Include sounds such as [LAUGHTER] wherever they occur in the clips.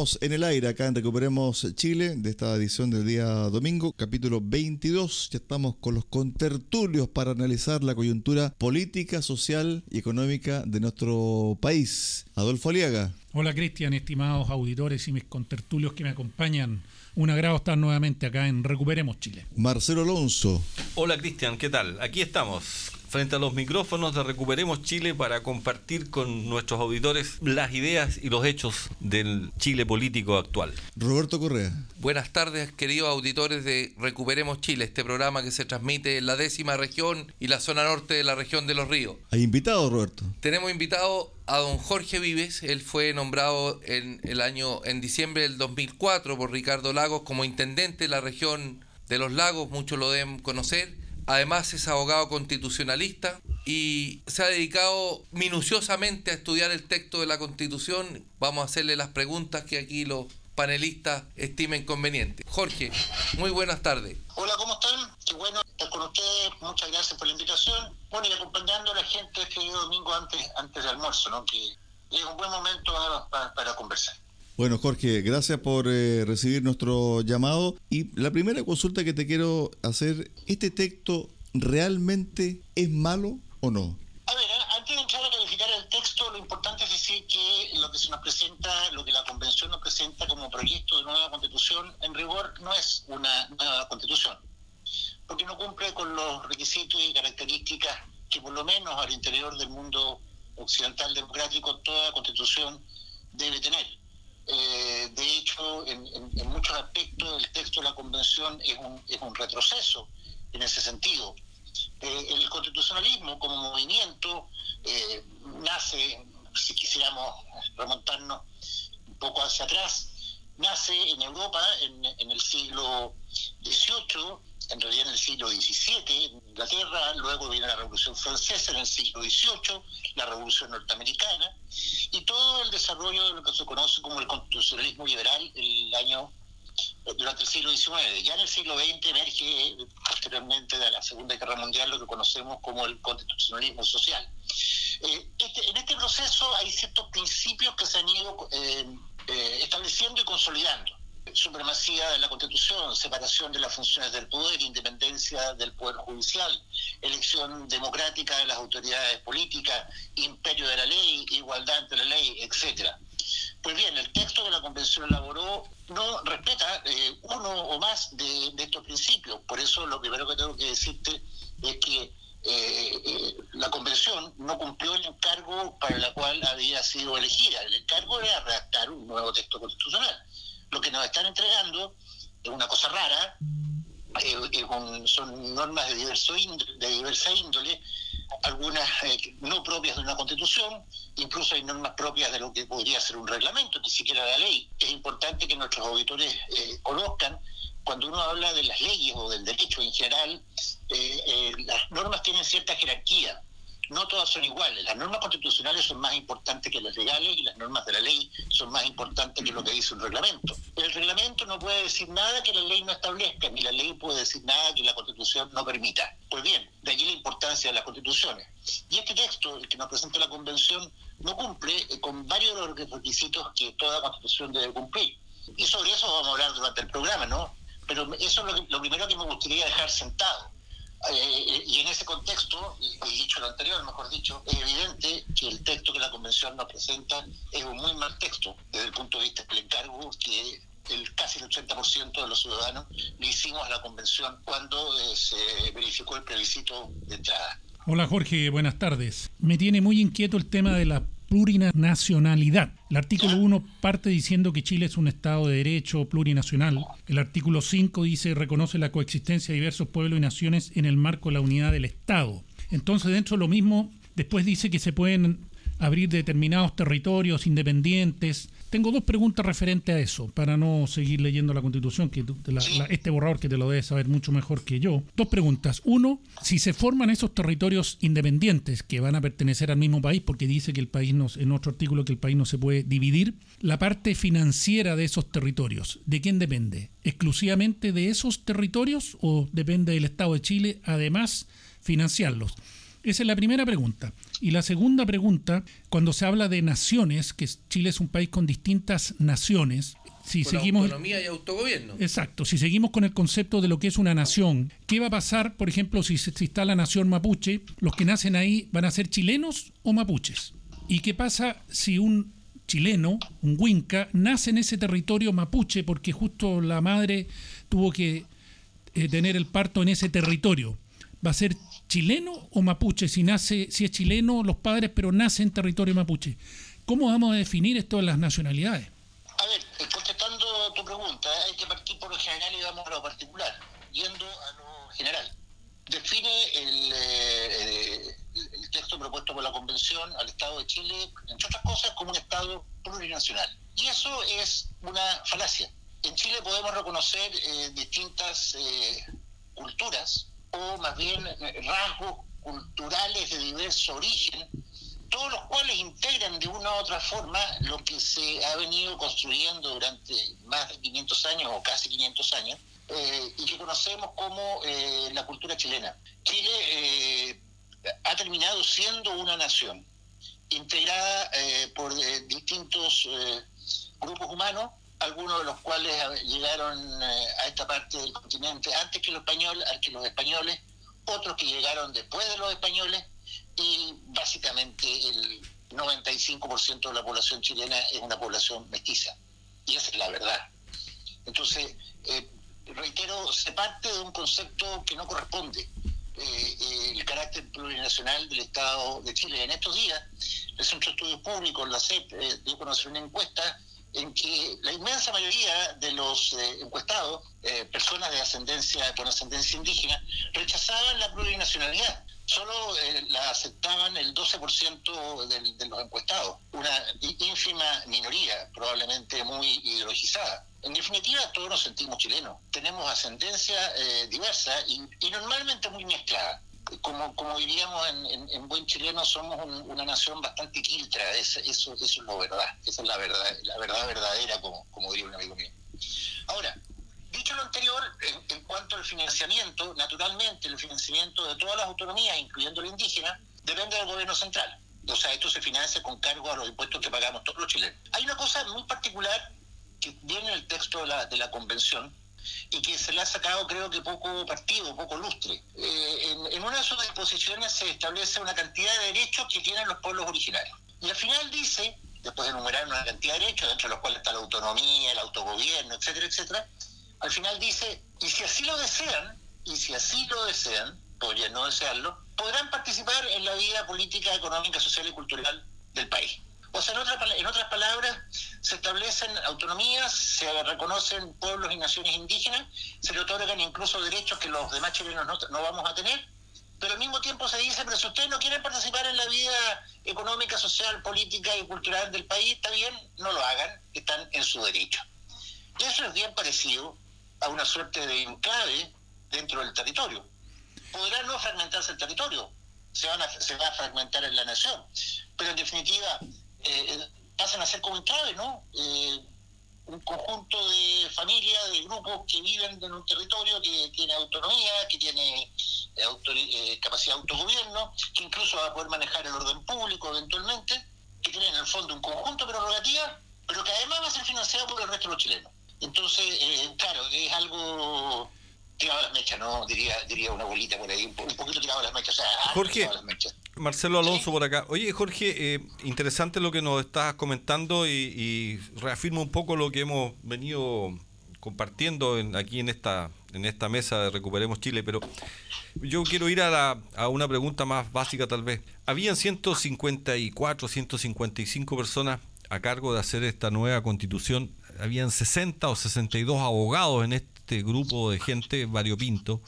Estamos en el aire acá en Recuperemos Chile de esta edición del día domingo, capítulo 22. Ya estamos con los contertulios para analizar la coyuntura política, social y económica de nuestro país. Adolfo Aliaga. Hola Cristian, estimados auditores y mis contertulios que me acompañan. Un agrado estar nuevamente acá en Recuperemos Chile. Marcelo Alonso. Hola Cristian, ¿qué tal? Aquí estamos frente a los micrófonos de Recuperemos Chile para compartir con nuestros auditores las ideas y los hechos del Chile político actual. Roberto Correa. Buenas tardes, queridos auditores de Recuperemos Chile, este programa que se transmite en la décima región y la zona norte de la región de los ríos. ¿Hay invitado, Roberto? Tenemos invitado a don Jorge Vives, él fue nombrado en el año en diciembre del 2004 por Ricardo Lagos como intendente de la región de los lagos, muchos lo deben conocer Además es abogado constitucionalista y se ha dedicado minuciosamente a estudiar el texto de la Constitución. Vamos a hacerle las preguntas que aquí los panelistas estimen convenientes. Jorge, muy buenas tardes. Hola, ¿cómo están? Qué bueno estar con ustedes. Muchas gracias por la invitación. Bueno, y acompañando a la gente este domingo antes, antes del almuerzo, ¿no? Que es un buen momento para conversar. Bueno, Jorge, gracias por eh, recibir nuestro llamado. Y la primera consulta que te quiero hacer, ¿este texto realmente es malo o no? A ver, antes de entrar a calificar el texto, lo importante es decir que lo que se nos presenta, lo que la Convención nos presenta como proyecto de nueva constitución, en rigor no es una nueva constitución, porque no cumple con los requisitos y características que por lo menos al interior del mundo occidental democrático toda constitución debe tener. Eh, de hecho, en, muchos aspectos el texto de la Convención es un, es un retroceso en ese sentido. Eh, el constitucionalismo como movimiento eh, nace, si quisiéramos remontarnos un poco hacia atrás, nace en Europa en, en el siglo XVIII en realidad en el siglo XVII, Inglaterra, luego viene la Revolución Francesa en el siglo XVIII, la Revolución Norteamericana, y todo el desarrollo de lo que se conoce como el constitucionalismo liberal el año eh, durante el siglo XIX. Ya en el siglo XX emerge posteriormente de la Segunda Guerra Mundial lo que conocemos como el constitucionalismo social. Eh, este, en este proceso hay ciertos principios que se han ido eh, estableciendo y consolidando supremacía de la Constitución, separación de las funciones del poder, independencia del poder judicial, elección democrática de las autoridades políticas, imperio de la ley, igualdad ante la ley, etcétera. Pues bien, el texto que la Convención elaboró no respeta eh, uno o más de, estos principios. Por eso lo primero que tengo que decirte es que eh, eh, la Convención no cumplió el encargo para el cual había sido elegida. El encargo era redactar un nuevo texto constitucional lo que nos están entregando es una cosa rara, eh, son normas de, diverso de diversa índole, algunas eh, no propias de una constitución, incluso hay normas propias de lo que podría ser un reglamento, ni siquiera la ley. Es importante que nuestros auditores eh, conozcan, cuando uno habla de las leyes o del derecho en general, las normas tienen cierta jerarquía no todas son iguales. Las normas constitucionales son más importantes que las legales y las normas de la ley son más importantes que lo que dice un reglamento. El reglamento no puede decir nada que la ley no establezca, ni la ley puede decir nada que la constitución no permita. Pues bien, de allí la importancia de las constituciones. Y este texto, el que nos presenta la convención, no cumple eh, con varios de los requisitos que toda constitución debe cumplir. Y sobre eso vamos a hablar durante el programa, ¿no? Pero eso es lo, lo primero que me gustaría dejar sentado eh, y en ese contexto, y dicho lo anterior, mejor dicho, es evidente que el texto que la Convención nos presenta es un muy mal texto desde el punto de vista del encargo que el casi el 80% de los ciudadanos le hicimos a la Convención cuando eh, se verificó el plebiscito de entrada. Hola Jorge, buenas tardes. Me tiene muy inquieto el tema de la plurinacionalidad. El artículo 1 parte diciendo que Chile es un Estado de derecho plurinacional. El artículo 5 dice reconoce la coexistencia de diversos pueblos y naciones en el marco de la unidad del Estado. Entonces, dentro de lo mismo, después dice que se pueden abrir determinados territorios independientes. Tengo dos preguntas referentes a eso, para no seguir leyendo la Constitución, que este borrador que te lo debes saber mucho mejor que yo. Dos preguntas. Uno, si se forman esos territorios independientes que van a pertenecer al mismo país, porque dice que el país no, en otro artículo que el país no se puede dividir, la parte financiera de esos territorios, ¿de quién depende? ¿Exclusivamente de esos territorios o depende del Estado de Chile, además, financiarlos? Esa es la primera pregunta. Y la segunda pregunta, cuando se habla de naciones, que Chile es un país con distintas naciones, si con seguimos autonomía y autogobierno. Exacto, si seguimos con el concepto de lo que es una nación, ¿qué va a pasar, por ejemplo, si, si está la nación mapuche? ¿Los que nacen ahí van a ser chilenos o mapuches? ¿Y qué pasa si un chileno, un huinca, nace en ese territorio mapuche porque justo la madre tuvo que eh, tener el parto en ese territorio? ¿Va a ser chileno o mapuche? Si nace, si es chileno, los padres, pero nace en territorio mapuche. ¿Cómo vamos a definir esto de las nacionalidades? A ver, eh, contestando tu pregunta, hay que partir por lo general y vamos a lo particular. Yendo a lo general. Define el, eh, el texto propuesto por la Convención al Estado de Chile, entre otras cosas, como un Estado plurinacional. Y eso es una falacia. En Chile podemos reconocer eh, distintas culturas, o más bien eh, rasgos culturales de diverso origen, todos los cuales integran de una u otra forma lo que se ha venido construyendo durante más de 500 años o casi 500 años, eh, y que conocemos como eh, la cultura chilena. Chile ha terminado siendo una nación integrada por distintos grupos humanos algunos de los cuales llegaron eh, a esta parte del continente antes que los españoles, que los españoles, otros que llegaron después de los españoles y básicamente el 95% de la población chilena es una población mestiza y esa es la verdad. Entonces, eh, reitero, se parte de un concepto que no corresponde. Eh, el carácter plurinacional del Estado de Chile. En estos días, el Centro de Estudios Públicos, la CEP, dio a conocer una encuesta en que la inmensa mayoría de los eh, encuestados, eh, personas de ascendencia con ascendencia indígena, rechazaban la plurinacionalidad. Solo eh, la aceptaban el 12% de los encuestados, una ínfima minoría, probablemente muy ideologizada. En definitiva, todos nos sentimos chilenos. Tenemos ascendencia diversa y normalmente muy mezclada como, como diríamos en, buen chileno, somos una nación bastante quiltra, eso, eso, es lo verdad, esa es la verdad, la verdad verdadera, como, como diría un amigo mío. Ahora, dicho lo anterior, en, cuanto al financiamiento, naturalmente el financiamiento de todas las autonomías, incluyendo la indígena, depende del gobierno central. O sea, esto se financia con cargo a los impuestos que pagamos todos los chilenos. Hay una cosa muy particular que viene en el texto de la, de la convención, y que se le ha sacado creo que poco partido, poco lustre. Eh, en, una de sus disposiciones se establece una cantidad de derechos que tienen los pueblos originarios. Y al final dice, después de enumerar una cantidad de derechos, entre los cuales está la autonomía, el autogobierno, etcétera, etcétera, al final dice, y si así lo desean, y si así lo desean, podrían no desearlo, podrán participar en la vida política, económica, social y cultural del país. O sea, en, otras palabras, se establecen autonomías, se reconocen pueblos y naciones indígenas, se le otorgan incluso derechos que los demás chilenos no, vamos a tener, pero al mismo tiempo se dice, pero si ustedes no quieren participar en la vida económica, social, política y cultural del país, está bien, no lo hagan, están en su derecho. Y eso es bien parecido a una suerte de enclave dentro del territorio. Podrá no fragmentarse el territorio, se, van se va a fragmentar en la nación, pero en definitiva eh, pasan a ser como enclaves, ¿no? Eh, un conjunto de familias, de grupos que viven en un territorio que tiene autonomía, que tiene eh, eh, capacidad de autogobierno, que incluso va a poder manejar el orden público eventualmente, que tienen en el fondo un conjunto de prerrogativas, pero que además va a ser financiado por el resto de los chilenos. Entonces, claro, es algo tirado las mechas, ¿no? Diría, diría una bolita por ahí, un, poquito tirado las mechas. O sea, Jorge, las mechas. Marcelo Alonso por acá. Oye, Jorge, eh, interesante lo que nos estás comentando y, y reafirma un poco lo que hemos venido compartiendo aquí en esta en esta mesa de Recuperemos Chile, pero yo quiero ir a, la, a una pregunta más básica tal vez. Habían 154, 155 personas a cargo de hacer esta nueva constitución. Habían 60 o 62 abogados en este grupo de gente variopinto.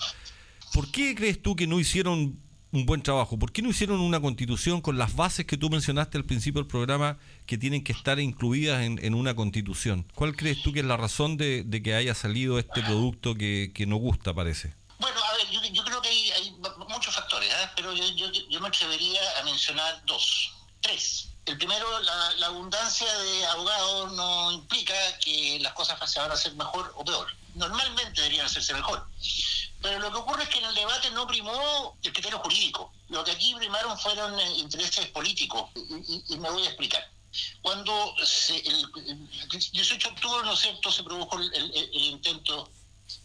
¿Por qué crees tú que no hicieron un buen trabajo. ¿Por qué no hicieron una constitución con las bases que tú mencionaste al principio del programa que tienen que estar incluidas en, una constitución? ¿Cuál crees tú que es la razón de, que haya salido este producto que, no gusta, parece? Bueno, a ver, yo, creo que hay, muchos factores, ¿eh? pero yo, yo, me atrevería a mencionar dos, tres. El primero, la, abundancia de abogados no implica que las cosas se van a hacer mejor o peor. Normalmente deberían hacerse mejor. Pero lo que ocurre es que en el debate no primó el criterio jurídico. Lo que aquí primaron fueron eh, intereses políticos. Y, me voy a explicar. Cuando el, 18 de octubre, ¿no es cierto?, se produjo el, intento,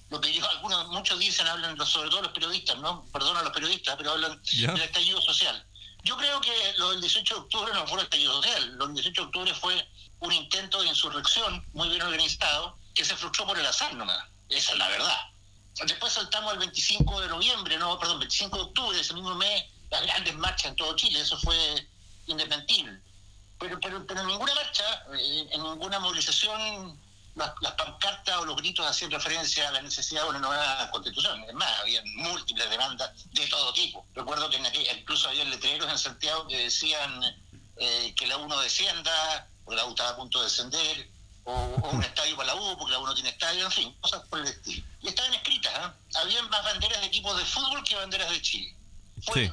lo que algunos, muchos dicen, hablan sobre todo los periodistas, ¿no? Perdón a los periodistas, pero hablan del estallido social. Yo creo que lo del 18 de octubre no fue el estallido social. Lo del 18 de octubre fue un intento de insurrección muy bien organizado que se frustró por el azar nomás. Esa es la verdad. Después saltamos al 25 de noviembre, no, perdón, 25 de octubre, ese mismo mes, las grandes marchas en todo Chile, eso fue indesmentible. Pero, pero, pero en ninguna marcha, eh, en ninguna movilización, las, pancartas o los gritos hacían referencia a la necesidad de una nueva constitución. Es más, había múltiples demandas de todo tipo. Recuerdo que incluso había letreros en Santiago que decían eh, que la UNO descienda, porque la U estaba a punto de descender, o, un estadio para la U, porque la U no tiene estadio, en fin, cosas por el estilo. Y estaban escritas, ¿eh? habían más banderas de equipos de fútbol que banderas de Chile. Fue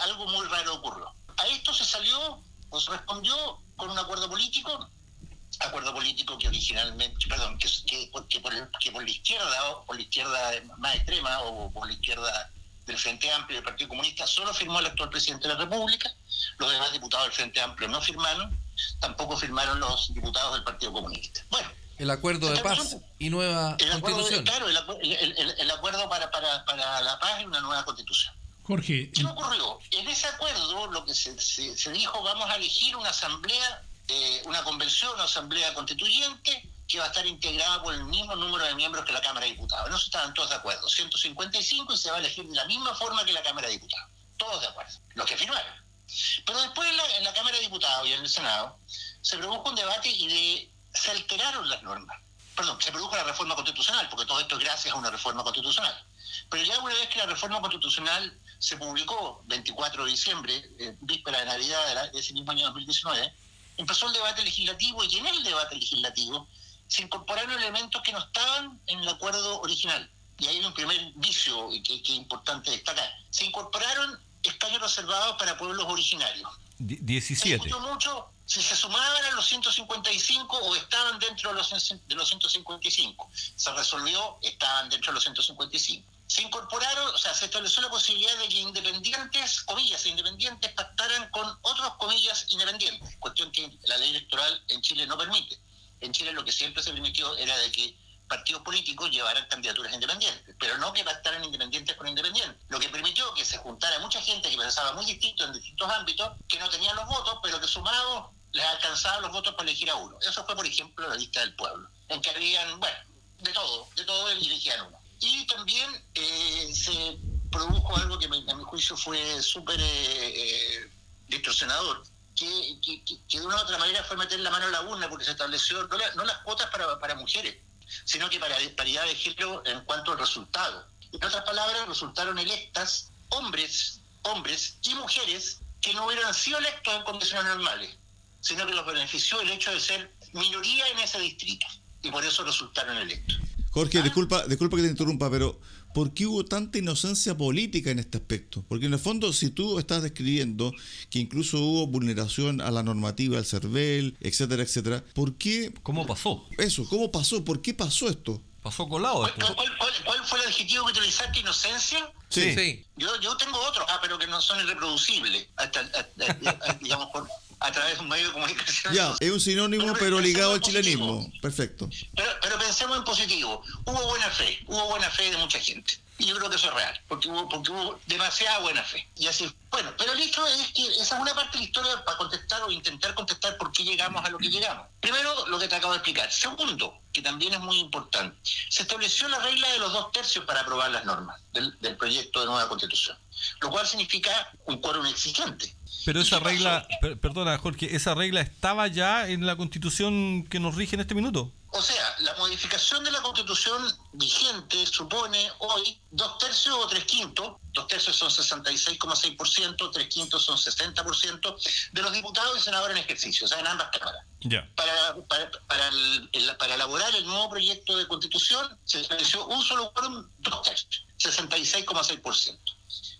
algo muy raro ocurrió. A esto se salió, o se respondió con un acuerdo político, acuerdo político que originalmente, perdón, que, que, por, que por la izquierda, o por la izquierda más extrema, o por la izquierda del Frente Amplio y del Partido Comunista, solo firmó el actual presidente de la República, los demás diputados del Frente Amplio no firmaron, tampoco firmaron los diputados del Partido Comunista. Bueno. El acuerdo de paz y nueva constitución. claro, el, acuerdo para, para, para, la paz y una nueva constitución. Jorge. ¿Qué ocurrió? En ese acuerdo lo que se, se, dijo, vamos a elegir una asamblea, eh, una convención, una asamblea constituyente que va a estar integrada por el mismo número de miembros que la Cámara de Diputados. No estaban todos de acuerdo. 155 y se va a elegir de la misma forma que la Cámara de Diputados. Todos de acuerdo. Los que firmaron. Pero después en la, Cámara de Diputados y en el Senado se produjo un debate y de, se alteraron las normas. Perdón, se produjo la reforma constitucional, porque todo esto es gracias a una reforma constitucional. Pero ya una vez que la reforma constitucional se publicó, 24 de diciembre, eh, víspera de Navidad de, ese mismo año 2019, empezó el debate legislativo y en el debate legislativo se incorporaron elementos que no estaban en el acuerdo original. Y hay un primer vicio que, que es importante destacar. Se incorporaron escaños reservados para pueblos originarios. 17. Se mucho si se sumaban a los 155 o estaban dentro de los, de los 155. Se resolvió, estaban dentro de los 155. Se incorporaron, o sea, se estableció la posibilidad de que independientes, comillas, independientes pactaran con otros, comillas, independientes, cuestión que la ley electoral en Chile no permite. En Chile lo que siempre se permitió era de que partidos políticos llevaran candidaturas independientes, pero no que pactaran independientes con independientes. Lo que permitió que se juntara mucha gente que pensaba muy distinto en distintos ámbitos, que no tenían los votos, pero que sumados les alcanzaban los votos para elegir a uno. Eso fue, por ejemplo, la lista del pueblo, en que habían, bueno, de todo, de todo elegían uno. Y también eh, se produjo algo que a mi juicio fue súper eh, eh, distorsionador, que, de una u otra manera fue meter la mano en la urna porque se estableció no, las cuotas para, para mujeres, sino que para paridad de género en cuanto al resultado. En otras palabras, resultaron electas hombres, hombres y mujeres que no hubieran sido electos en condiciones normales, sino que los benefició el hecho de ser minoría en ese distrito, y por eso resultaron electos. Jorge, ¿Ah? disculpa, disculpa que te interrumpa, pero ¿por qué hubo tanta inocencia política en este aspecto? Porque en el fondo, si tú estás describiendo que incluso hubo vulneración a la normativa del CERVEL, etcétera, etcétera, ¿por qué? ¿Cómo pasó? Eso, ¿cómo pasó? ¿Por qué pasó esto? Pasó colado. ¿Cuál, cuál, fue el adjetivo que utilizaste? ¿Inocencia? Sí. sí. Yo, yo tengo otros, ah, pero que no son irreproducibles, hasta, [LAUGHS] digamos, por, a través de un medio de comunicación. Ya, es un sinónimo, pero, ligado al chilenismo. Perfecto. Pero, pero pensemos en positivo. Hubo buena fe, hubo buena fe de mucha gente. Y yo creo que eso es real, porque hubo, porque hubo demasiada buena fe. Y así, bueno, pero el hecho es que esa es una parte de la historia para contestar o intentar contestar por qué llegamos a lo que llegamos. Primero, lo que te acabo de explicar. Segundo, que también es muy importante, se estableció la regla de los dos tercios para aprobar las normas del, del proyecto de nueva constitución, lo cual significa un quórum exigente. Pero esa regla, perdona Jorge, ¿esa regla estaba ya en la constitución que nos rige en este minuto? O sea, la, modificación de la constitución vigente supone hoy dos tercios o tres quintos, dos tercios son 66,6%, tres quintos son 60% de los diputados y senadores en ejercicio, o sea, en ambas cámaras. Ya. Para, para, para, el- para elaborar el nuevo proyecto de constitución se estableció un solo quórum, dos tercios, 66,6%.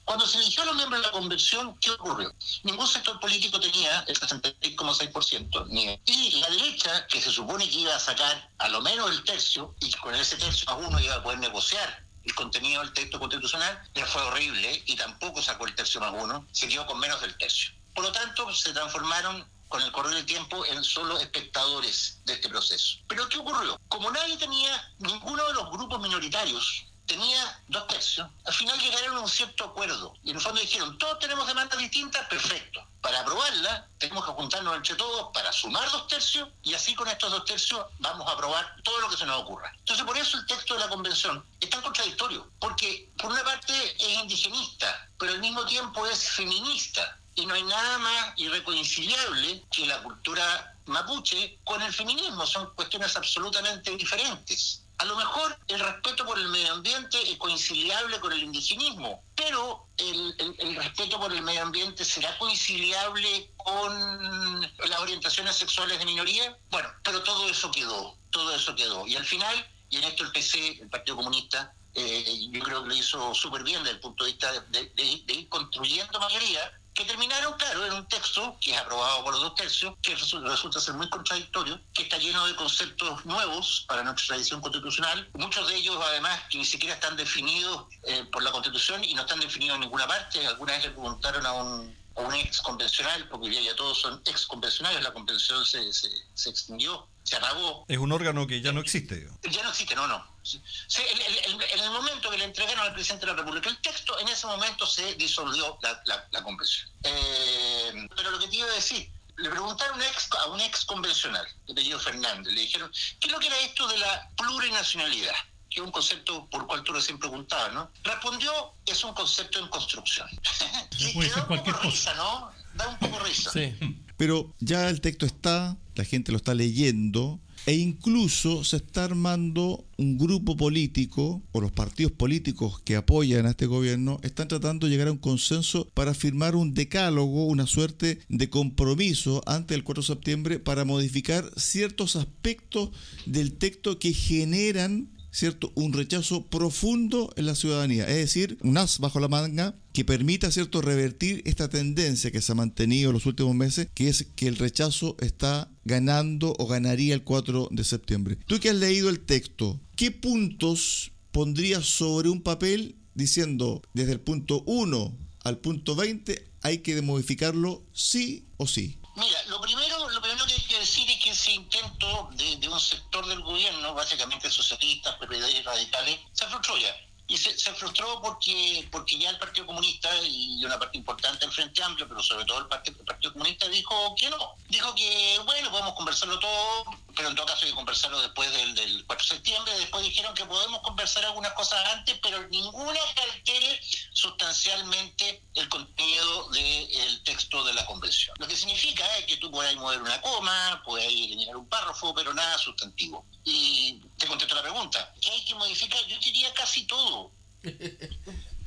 Cuando se eligió a los miembros de la convención, ¿qué ocurrió? Ningún sector político tenía el 66,6%. ni- Y la derecha, que se supone que iba a sacar a lo menos el tercio, y con ese tercio a uno iba a poder negociar el contenido del texto constitucional, le fue horrible y tampoco sacó el tercio más uno, se quedó con menos del tercio. Por lo tanto, se transformaron con el correr del tiempo en solo espectadores de este proceso. Pero ¿qué ocurrió? Como nadie tenía, ninguno de los grupos minoritarios tenía dos tercios, al final llegaron a un cierto acuerdo. Y en el fondo dijeron, todos tenemos demandas distintas, perfecto. Para aprobarla, tenemos que juntarnos entre todos para sumar dos tercios y así con estos dos tercios vamos a aprobar todo lo que se nos ocurra. Entonces, por eso el texto de la convención es tan contradictorio, porque por una parte es indigenista, pero al mismo tiempo es feminista. Y no hay nada más irreconciliable que la cultura mapuche con el feminismo. Son cuestiones absolutamente diferentes. A lo mejor el respeto por el medio ambiente es conciliable con el indigenismo, pero el, respeto por el medio ambiente será conciliable con las orientaciones sexuales de minoría. Bueno, pero todo eso quedó, todo eso quedó. Y al final, y en esto el PC, el Partido Comunista, eh, yo creo que lo hizo súper bien desde el punto de vista de ir construyendo mayoría, que terminaron, claro, en un texto que es aprobado por los dos tercios, que resu- resulta ser muy contradictorio, que está lleno de conceptos nuevos para nuestra tradición constitucional, muchos de ellos además que ni siquiera están definidos eh, por la constitución y no están definidos en ninguna parte. Alguna vez le preguntaron a un, a ex convencional, porque ya todos son ex convencionales, la convención se, se extinguió, se apagó, Es un órgano que ya no existe. digo. ya no existe, no, no. Sí, sí, el- el- el- en el momento que le entregaron al presidente de la República el texto, en ese momento se disolvió la, la, la convención. Eh, pero lo que te iba a decir, le preguntaron a un ex, a un ex convencional, de apellido Fernández, le dijeron, ¿qué es lo que era esto de la plurinacionalidad? Que es un concepto por el cual tú recién preguntabas, ¿no? Respondió, es un concepto en construcción. [LAUGHS] Y ser da un poco cualquier cosa. risa, ¿no? Da un poco risa. Sí. Pero ya el texto está, la gente lo está leyendo e incluso se está armando un grupo político o los partidos políticos que apoyan a este gobierno están tratando de llegar a un consenso para firmar un decálogo, una suerte de compromiso ante el 4 de septiembre para modificar ciertos aspectos del texto que generan ¿cierto? un rechazo profundo en la ciudadanía, es decir, un as bajo la manga que permita ¿cierto? revertir esta tendencia que se ha mantenido en los últimos meses, que es que el rechazo está ganando o ganaría el 4 de septiembre. Tú que has leído el texto, ¿qué puntos pondrías sobre un papel diciendo desde el punto 1 al punto 20 hay que modificarlo sí o sí? Mira, lo primero, lo primero que hay que decir es que ese intento de, un sector del gobierno, básicamente socialistas, y radicales, se frustró ya. Y se, frustró porque, porque ya el Partido Comunista y una parte importante del Frente Amplio, pero sobre todo el Partido, Partido Comunista, dijo que no. Dijo que, bueno, podemos conversarlo todo, pero en todo caso hay que conversarlo después del, del 4 de septiembre. Después dijeron que podemos conversar algunas cosas antes, pero ninguna que altere sustancialmente el contenido del texto de la convención. Lo que significa es que tú puedes mover una coma, puedes eliminar un párrafo, pero nada sustantivo. Y te contesto la pregunta, ¿qué hay que modificar? Yo diría casi todo.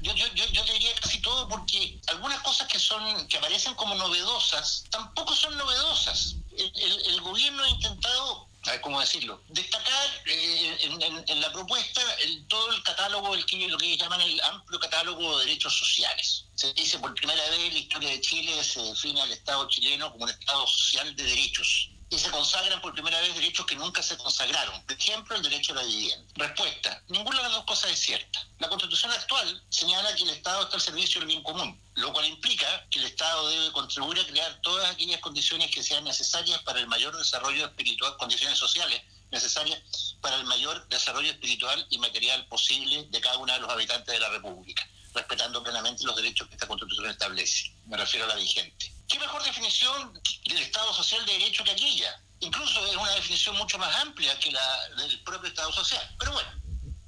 Yo, yo, te diría casi todo porque algunas cosas que son que aparecen como novedosas tampoco son novedosas. El, gobierno ha intentado, cómo decirlo, destacar eh, en, la propuesta todo el catálogo, el lo que llaman el amplio catálogo de derechos sociales. Se dice por primera vez en la historia de Chile se define al Estado chileno como un Estado social de derechos y se consagran por primera vez derechos que nunca se consagraron. Por ejemplo, el derecho a la vivienda. Respuesta. Ninguna de las dos cosas es cierta. La constitución actual señala que el Estado está al servicio del bien común, lo cual implica que el Estado debe contribuir a crear todas aquellas condiciones que sean necesarias para el mayor desarrollo espiritual, condiciones sociales necesarias para el mayor desarrollo espiritual y material posible de cada uno de los habitantes de la República, respetando plenamente los derechos que esta constitución establece. Me refiero a la vigente. ¿Qué mejor definición del Estado social de derecho que aquella? Incluso es una definición mucho más amplia que la del propio Estado social. Pero bueno,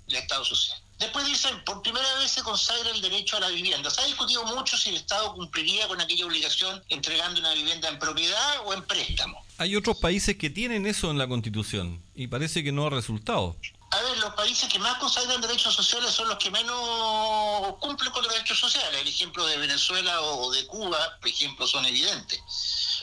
el Estado social. Después dicen, por primera vez se consagra el derecho a la vivienda. Se ha discutido mucho si el Estado cumpliría con aquella obligación entregando una vivienda en propiedad o en préstamo. Hay otros países que tienen eso en la Constitución y parece que no ha resultado. A ver, los países que más consagran derechos sociales son los que menos cumplen con los derechos sociales. El ejemplo de Venezuela o de Cuba, por ejemplo, son evidentes.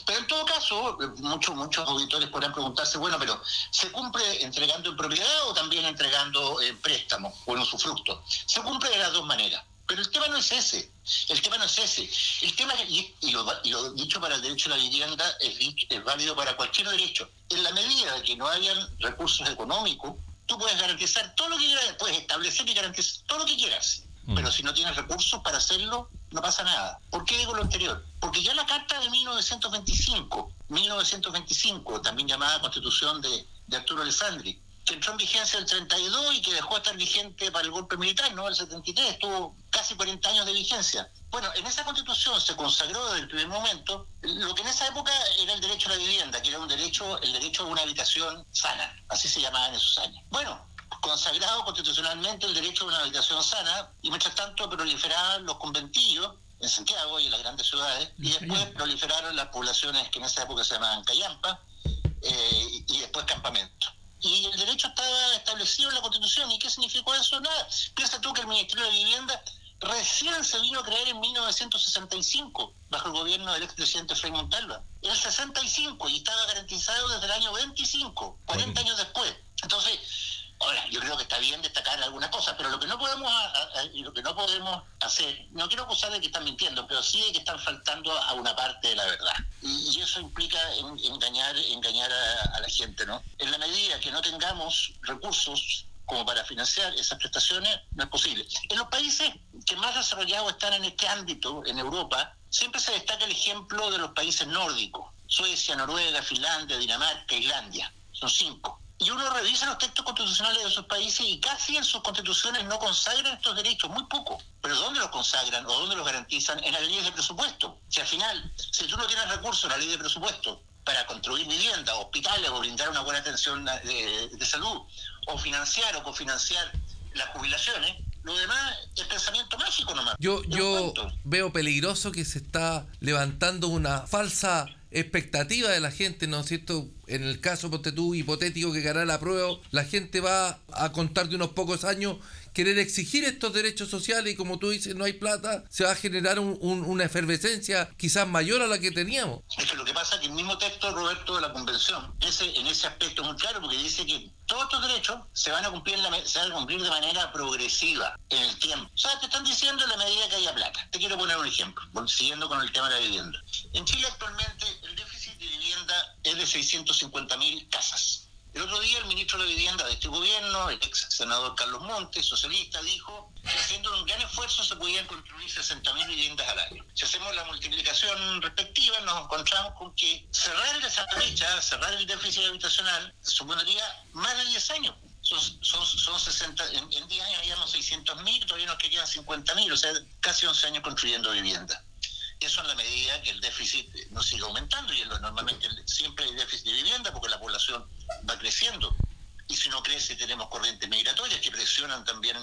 Pero en todo caso, muchos muchos auditores podrán preguntarse, bueno, pero ¿se cumple entregando en propiedad o también entregando en préstamo o en usufructo? Se cumple de las dos maneras. Pero el tema no es ese. El tema no es ese. El tema, y, y lo, y lo dicho para el derecho a la vivienda, es, es válido para cualquier derecho. En la medida de que no hayan recursos económicos, tú puedes garantizar todo lo que quieras, puedes establecer y garantizar todo lo que quieras. Pero si no tienes recursos para hacerlo, no pasa nada. ¿Por qué digo lo anterior? Porque ya la carta de 1925, 1925, también llamada Constitución de, de Arturo Alessandri, que entró en vigencia el 32 y que dejó de estar vigente para el golpe militar, ¿no? El 73, tuvo casi 40 años de vigencia. Bueno, en esa constitución se consagró desde el primer momento lo que en esa época era el derecho a la vivienda, que era un derecho, el derecho a una habitación sana, así se llamaba en esos años. Bueno, consagrado constitucionalmente el derecho a una habitación sana, y mientras tanto proliferaban los conventillos en Santiago y en las grandes ciudades, y después proliferaron las poblaciones que en esa época se llamaban callampa, eh, y después campamentos. Y el derecho estaba establecido en la Constitución. ¿Y qué significó eso? Nada. Piensa tú que el Ministerio de Vivienda recién se vino a crear en 1965, bajo el gobierno del expresidente Frei Montalva. En el 65, y estaba garantizado desde el año 25, 40 años después. Entonces, ahora, yo creo que está bien destacar algunas cosas, pero lo que no podemos lo que no podemos hacer, no quiero acusar de que están mintiendo, pero sí de que están faltando a una parte de la verdad. Y, y eso implica en- engañar, engañar a, a la gente, ¿no? En la medida que no tengamos recursos como para financiar esas prestaciones, no es posible. En los países que más desarrollados están en este ámbito, en Europa, siempre se destaca el ejemplo de los países nórdicos, Suecia, Noruega, Finlandia, Dinamarca, Islandia, son cinco. Y uno revisa los textos constitucionales de esos países y casi en sus constituciones no consagran estos derechos, muy poco. Pero ¿dónde los consagran o dónde los garantizan? En las leyes de presupuesto. Si al final, si tú no tienes recursos en la ley de presupuesto para construir viviendas, hospitales o brindar una buena atención eh, de, de salud, o financiar o cofinanciar las jubilaciones, lo demás es pensamiento mágico nomás. Yo, yo veo peligroso que se está levantando una falsa expectativa de la gente, ¿no es cierto? En el caso, ponte tú, hipotético que ganara la prueba, la gente va a contar de unos pocos años querer exigir estos derechos sociales y como tú dices, no hay plata, se va a generar un- un- una efervescencia quizás mayor a la que teníamos. Es que lo que pasa es que el mismo texto, Roberto, de la Convención, ese, en ese aspecto es muy claro, porque dice que todos estos derechos se van a cumplir, la se van a cumplir de manera progresiva en el tiempo. O sea, te están diciendo en la medida que haya plata. Te quiero poner un ejemplo, siguiendo con el tema de la vivienda. En Chile actualmente el déficit de vivienda es de 650 mil casas. El otro día el ministro de Vivienda de este gobierno, el ex senador Carlos Montes, socialista, dijo que haciendo un gran esfuerzo se podían construir 60.000 viviendas al año. Si hacemos la multiplicación respectiva, nos encontramos con que cerrar esa brecha, cerrar el déficit habitacional, supondría más de 10 años. Son, son, son 60, en, en 10 años habíamos 600.000, todavía nos quedan 50.000, o sea, casi 11 años construyendo vivienda. Eso en la medida que el déficit no sigue aumentando y normalmente siempre hay déficit de vivienda porque la población va creciendo. Y si no crece tenemos corrientes migratorias que presionan también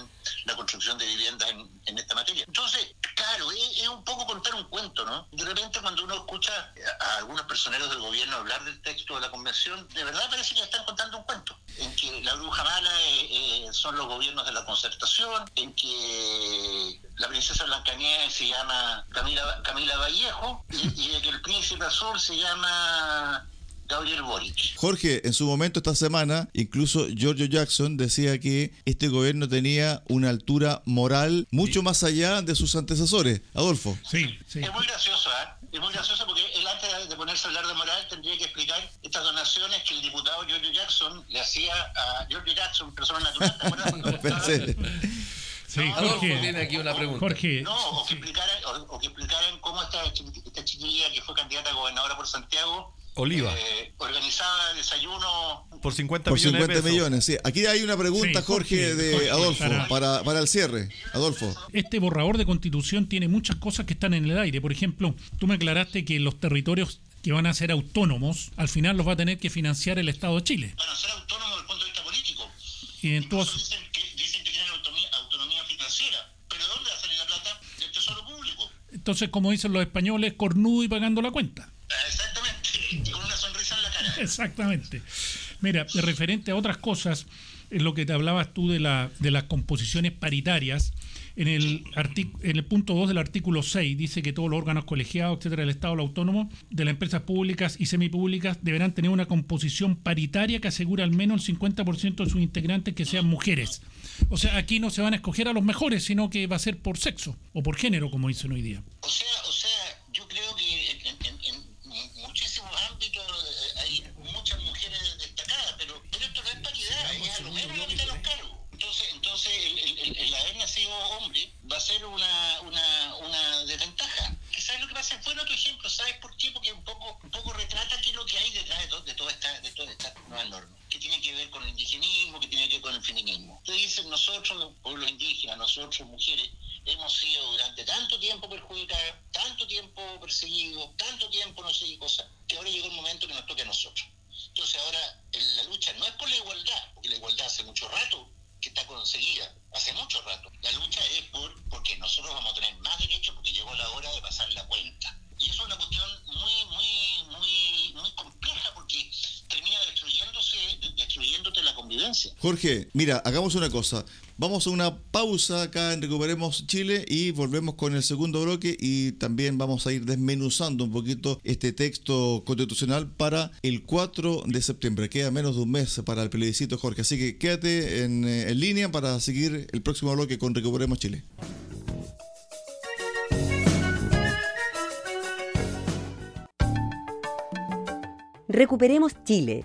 la construcción de viviendas en, en esta materia. Entonces, claro, es, un poco contar un cuento, ¿no? De repente cuando uno escucha a, algunos personeros del gobierno hablar del texto de la convención, de verdad parece que están contando un cuento. En que la bruja mala eh, eh, son los gobiernos de la concertación, en que la princesa Blancanieves se llama Camila, Camila Vallejo y, y que el príncipe azul se llama Gabriel Boric. Jorge, en su momento esta semana, incluso Giorgio Jackson decía que este gobierno tenía una altura moral mucho más allá de sus antecesores. Adolfo. Sí, sí. Es muy gracioso, ¿eh? Es muy gracioso porque él antes de ponerse a hablar de moral tendría que explicar estas donaciones que el diputado Giorgio Jackson le hacía a Giorgio Jackson, persona natural. ¿te acuerdas [LAUGHS] cuando estaba- Pensé. Sí, Adolfo tiene Jorge. aquí una pregunta. Jorge, No, o que explicaran, o, o que explicaran cómo esta, esta chiquilla que fue candidata a gobernadora por Santiago Oliva. eh, organizaba desayuno. Por 50 Por millones 50 de pesos. millones, sí. Aquí hay una pregunta, Sí, Jorge, Jorge, de Jorge, Adolfo, para- para, para el cierre. Adolfo. este borrador de constitución tiene muchas cosas que están en el aire. Por ejemplo, tú me aclaraste que los territorios que van a ser autónomos, al final los va a tener que financiar el Estado de Chile. Para ser autónomos desde el punto de vista político. Y entonces, dicen que, dicen que tienen autonomía, autonomía financiera. ¿Pero de dónde va a salir la plata? Del Tesoro Público. entonces como dicen los españoles, cornudo y pagando la cuenta. Ah, Exactamente, y con una sonrisa en la cara. Exactamente. Mira, referente a otras cosas, en lo que te hablabas tú de, la, de las composiciones paritarias, en el, en el punto 2 del artículo 6 dice que todos los órganos colegiados, etcétera, del Estado, los autónomos, de las empresas públicas y semipúblicas deberán tener una composición paritaria que asegure al menos el 50% de sus integrantes que sean mujeres. O sea, aquí no se van a escoger a los mejores, sino que va a ser por sexo o por género, como dicen hoy día. O sea, o sea yo creo que en, en muchísimos ámbitos eh, hay muchas mujeres destacadas, pero, pero esto no es paridad, es a lo menos la mitad de los cargos. Entonces, entonces el, el, haber nacido hombre va a ser una, una, una desventaja. ¿Sabes lo que pasa? Bueno, otro ejemplo, ¿sabes por qué? Porque un poco, un poco retrata qué es lo que hay detrás de, de, toda esta, de toda esta nueva norma, que tiene que ver con el indigenismo, que tiene que ver con el feminismo. Te dicen, nosotros, pueblos indígenas, nosotros, mujeres, hemos sido durante tanto tiempo perjudicados, tanto tiempo perseguidos, tanto tiempo no sé qué cosa, que ahora llegó el momento que nos toque a nosotros. Entonces ahora la lucha no es por la igualdad, porque la igualdad hace mucho rato que está conseguida hace mucho rato. La lucha es por porque nosotros vamos a tener más derechos porque llegó la hora de pasar la cuenta. Y eso es una cuestión muy, muy, muy, muy compleja porque termina destruyéndose, destruyéndote la convivencia. Jorge, mira, hagamos una cosa. Vamos a una pausa acá en Recuperemos Chile y volvemos con el segundo bloque y también vamos a ir desmenuzando un poquito este texto constitucional para el 4 de septiembre. Queda menos de un mes para el plebiscito, Jorge. Así que quédate en, eh, en línea para seguir el próximo bloque con Recuperemos Chile. Recuperemos Chile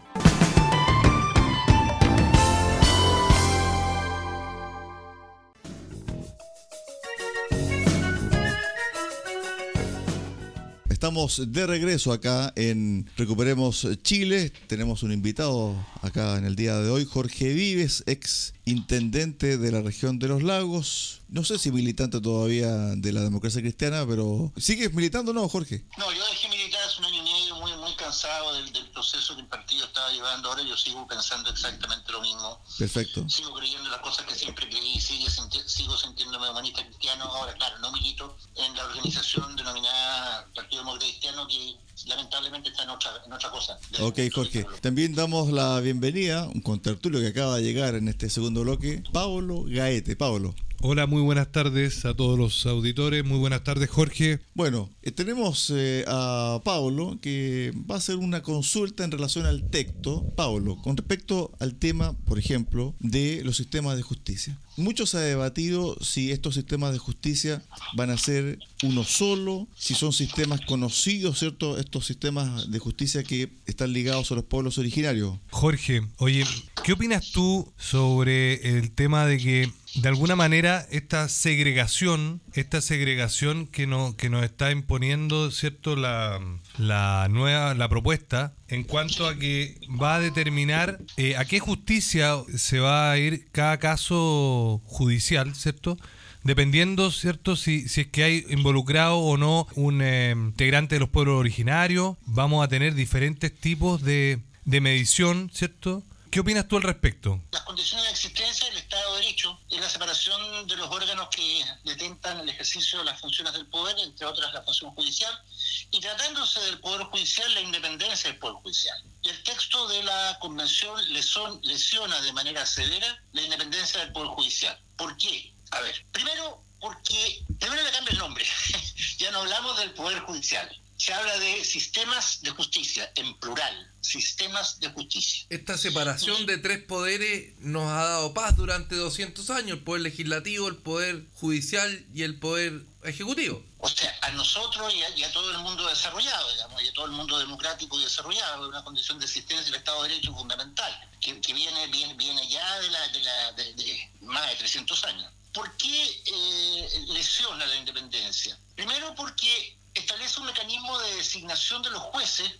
Estamos de regreso acá en Recuperemos Chile. Tenemos un invitado acá en el día de hoy, Jorge Vives, ex intendente de la región de los lagos. No sé si militante todavía de la democracia cristiana, pero ¿sigues militando o no, Jorge? No, yo dejé militar hace un año y medio, muy, muy cansado del, proceso que el partido estaba llevando. Ahora yo sigo pensando exactamente lo mismo. Perfecto. Sigo creyendo las cosas que siempre creí, sigo, sigo sintiéndome humanista cristiano. Ahora, claro, no milito en la organización denominada Partido Demócrata Cristiano que lamentablemente está en otra, en otra cosa. Ok, Jorge. También damos la bienvenida, un contertulio que acaba de llegar en este segundo bloque, Pablo Gaete. Pablo. Hola, muy buenas tardes a todos los auditores. Muy buenas tardes, Jorge. Bueno, eh, tenemos eh, a Pablo que va a hacer una consulta en relación al texto. Pablo, con respecto al tema, por ejemplo, de los sistemas de justicia. Mucho se ha debatido si estos sistemas de justicia van a ser uno solo, si son sistemas conocidos, ¿cierto? Estos sistemas de justicia que están ligados a los pueblos originarios. Jorge, oye, ¿qué opinas tú sobre el tema de que de alguna manera esta segregación, esta segregación que, no, que nos está imponiendo, ¿cierto? La, la nueva, la propuesta en cuanto a que va a determinar eh, a qué justicia se va a ir cada caso judicial, ¿cierto? Dependiendo, ¿cierto? Si, si es que hay involucrado o no un eh, integrante de los pueblos originarios, vamos a tener diferentes tipos de, de medición, ¿cierto? ¿Qué opinas tú al respecto? Las condiciones de existencia del Estado de Derecho y la separación de los órganos que detentan el ejercicio de las funciones del poder, entre otras la función judicial, y tratándose del Poder Judicial, la independencia del Poder Judicial. El texto de la Convención lesiona de manera severa la independencia del Poder Judicial. ¿Por qué? A ver, primero porque primero le cambia el nombre. [LAUGHS] ya no hablamos del Poder Judicial se habla de sistemas de justicia, en plural, sistemas de justicia. Esta separación de tres poderes nos ha dado paz durante 200 años, el poder legislativo, el poder judicial y el poder ejecutivo. O sea, a nosotros y a, todo el mundo desarrollado, digamos, y a todo el mundo democrático y desarrollado, una condición de existencia del Estado de Derecho fundamental, que, viene, viene, viene ya de, la, de, la, de, más de 300 años. ¿Por qué eh, lesiona la independencia? Primero porque establece un mecanismo de designación de los jueces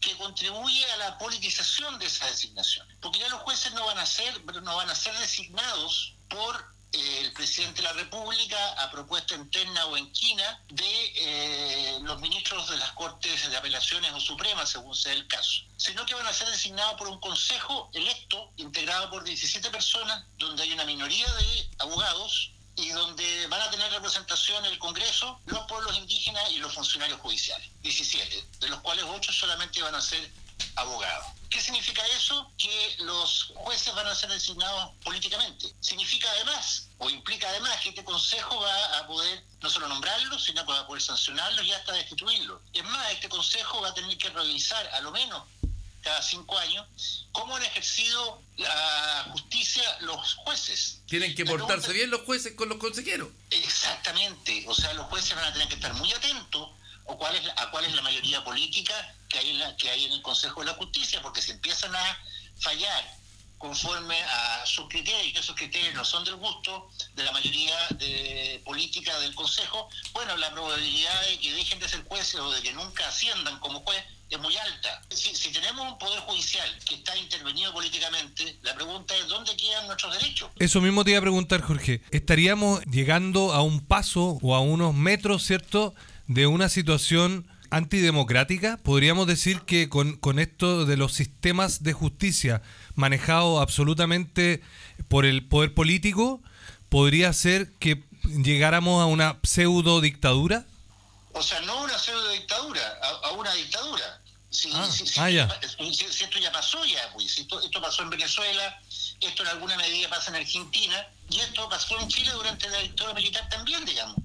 que contribuye a la politización de esa designación. Porque ya los jueces no van a ser, no van a ser designados por eh, el presidente de la República a propuesta interna o en quina de eh, los ministros de las Cortes de Apelaciones o Supremas, según sea el caso, sino que van a ser designados por un consejo electo, integrado por 17 personas, donde hay una minoría de abogados y donde van a tener representación el Congreso, los pueblos indígenas y los funcionarios judiciales, 17, de los cuales 8 solamente van a ser abogados. ¿Qué significa eso? Que los jueces van a ser designados políticamente. Significa además, o implica además, que este Consejo va a poder no solo nombrarlos, sino que va a poder sancionarlos y hasta destituirlos. Es más, este Consejo va a tener que revisar, a lo menos cada cinco años, cómo han ejercido la justicia los jueces. Tienen que La portarse pregunta- bien los jueces con los consejeros. Exactamente, o sea, los jueces van a tener que estar muy atentos o cuál es la- a cuál es la mayoría política que hay, en la- que hay en el Consejo de la Justicia, porque si empiezan a fallar conforme a sus criterios, y que esos criterios no son del gusto de la mayoría de política del Consejo, bueno, la probabilidad de que dejen de ser jueces o de que nunca asciendan como juez es muy alta. Si, si tenemos un poder judicial que está intervenido políticamente, la pregunta es ¿dónde quedan nuestros derechos? Eso mismo te iba a preguntar, Jorge. ¿Estaríamos llegando a un paso o a unos metros, ¿cierto?, de una situación antidemocrática? ¿Podríamos decir que con, con esto de los sistemas de justicia manejados absolutamente por el poder político, podría ser que llegáramos a una pseudo dictadura? O sea, no una pseudo dictadura, a, a una Si, Ah, si- si- ah, ya. si- si esto ya pasó ya, pues, si esto, esto pasó en Venezuela, esto en alguna medida pasa en Argentina, y esto pasó en Chile durante la dictadura militar también, digamos.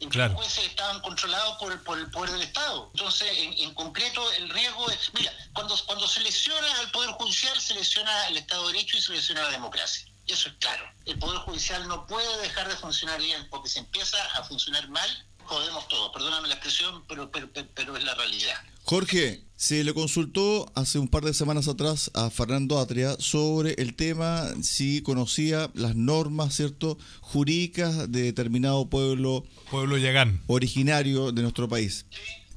En que Claro. los jueces estaban controlados por, el- por el poder del Estado. Entonces, en, en concreto, el riesgo es... Mira, cuando, cuando se lesiona al Poder Judicial, se lesiona el Estado de Derecho y se lesiona la democracia. Eso es claro. El Poder Judicial no puede dejar de funcionar bien, porque si empieza a funcionar mal, jodemos todo. Perdóname la expresión, pero, pero, pero, pero es la realidad. Jorge, se le consultó hace un par de semanas atrás a Fernando Atria sobre el tema si conocía las normas, ¿cierto?, jurídicas de determinado pueblo Pueblo Yagán. originario de nuestro país.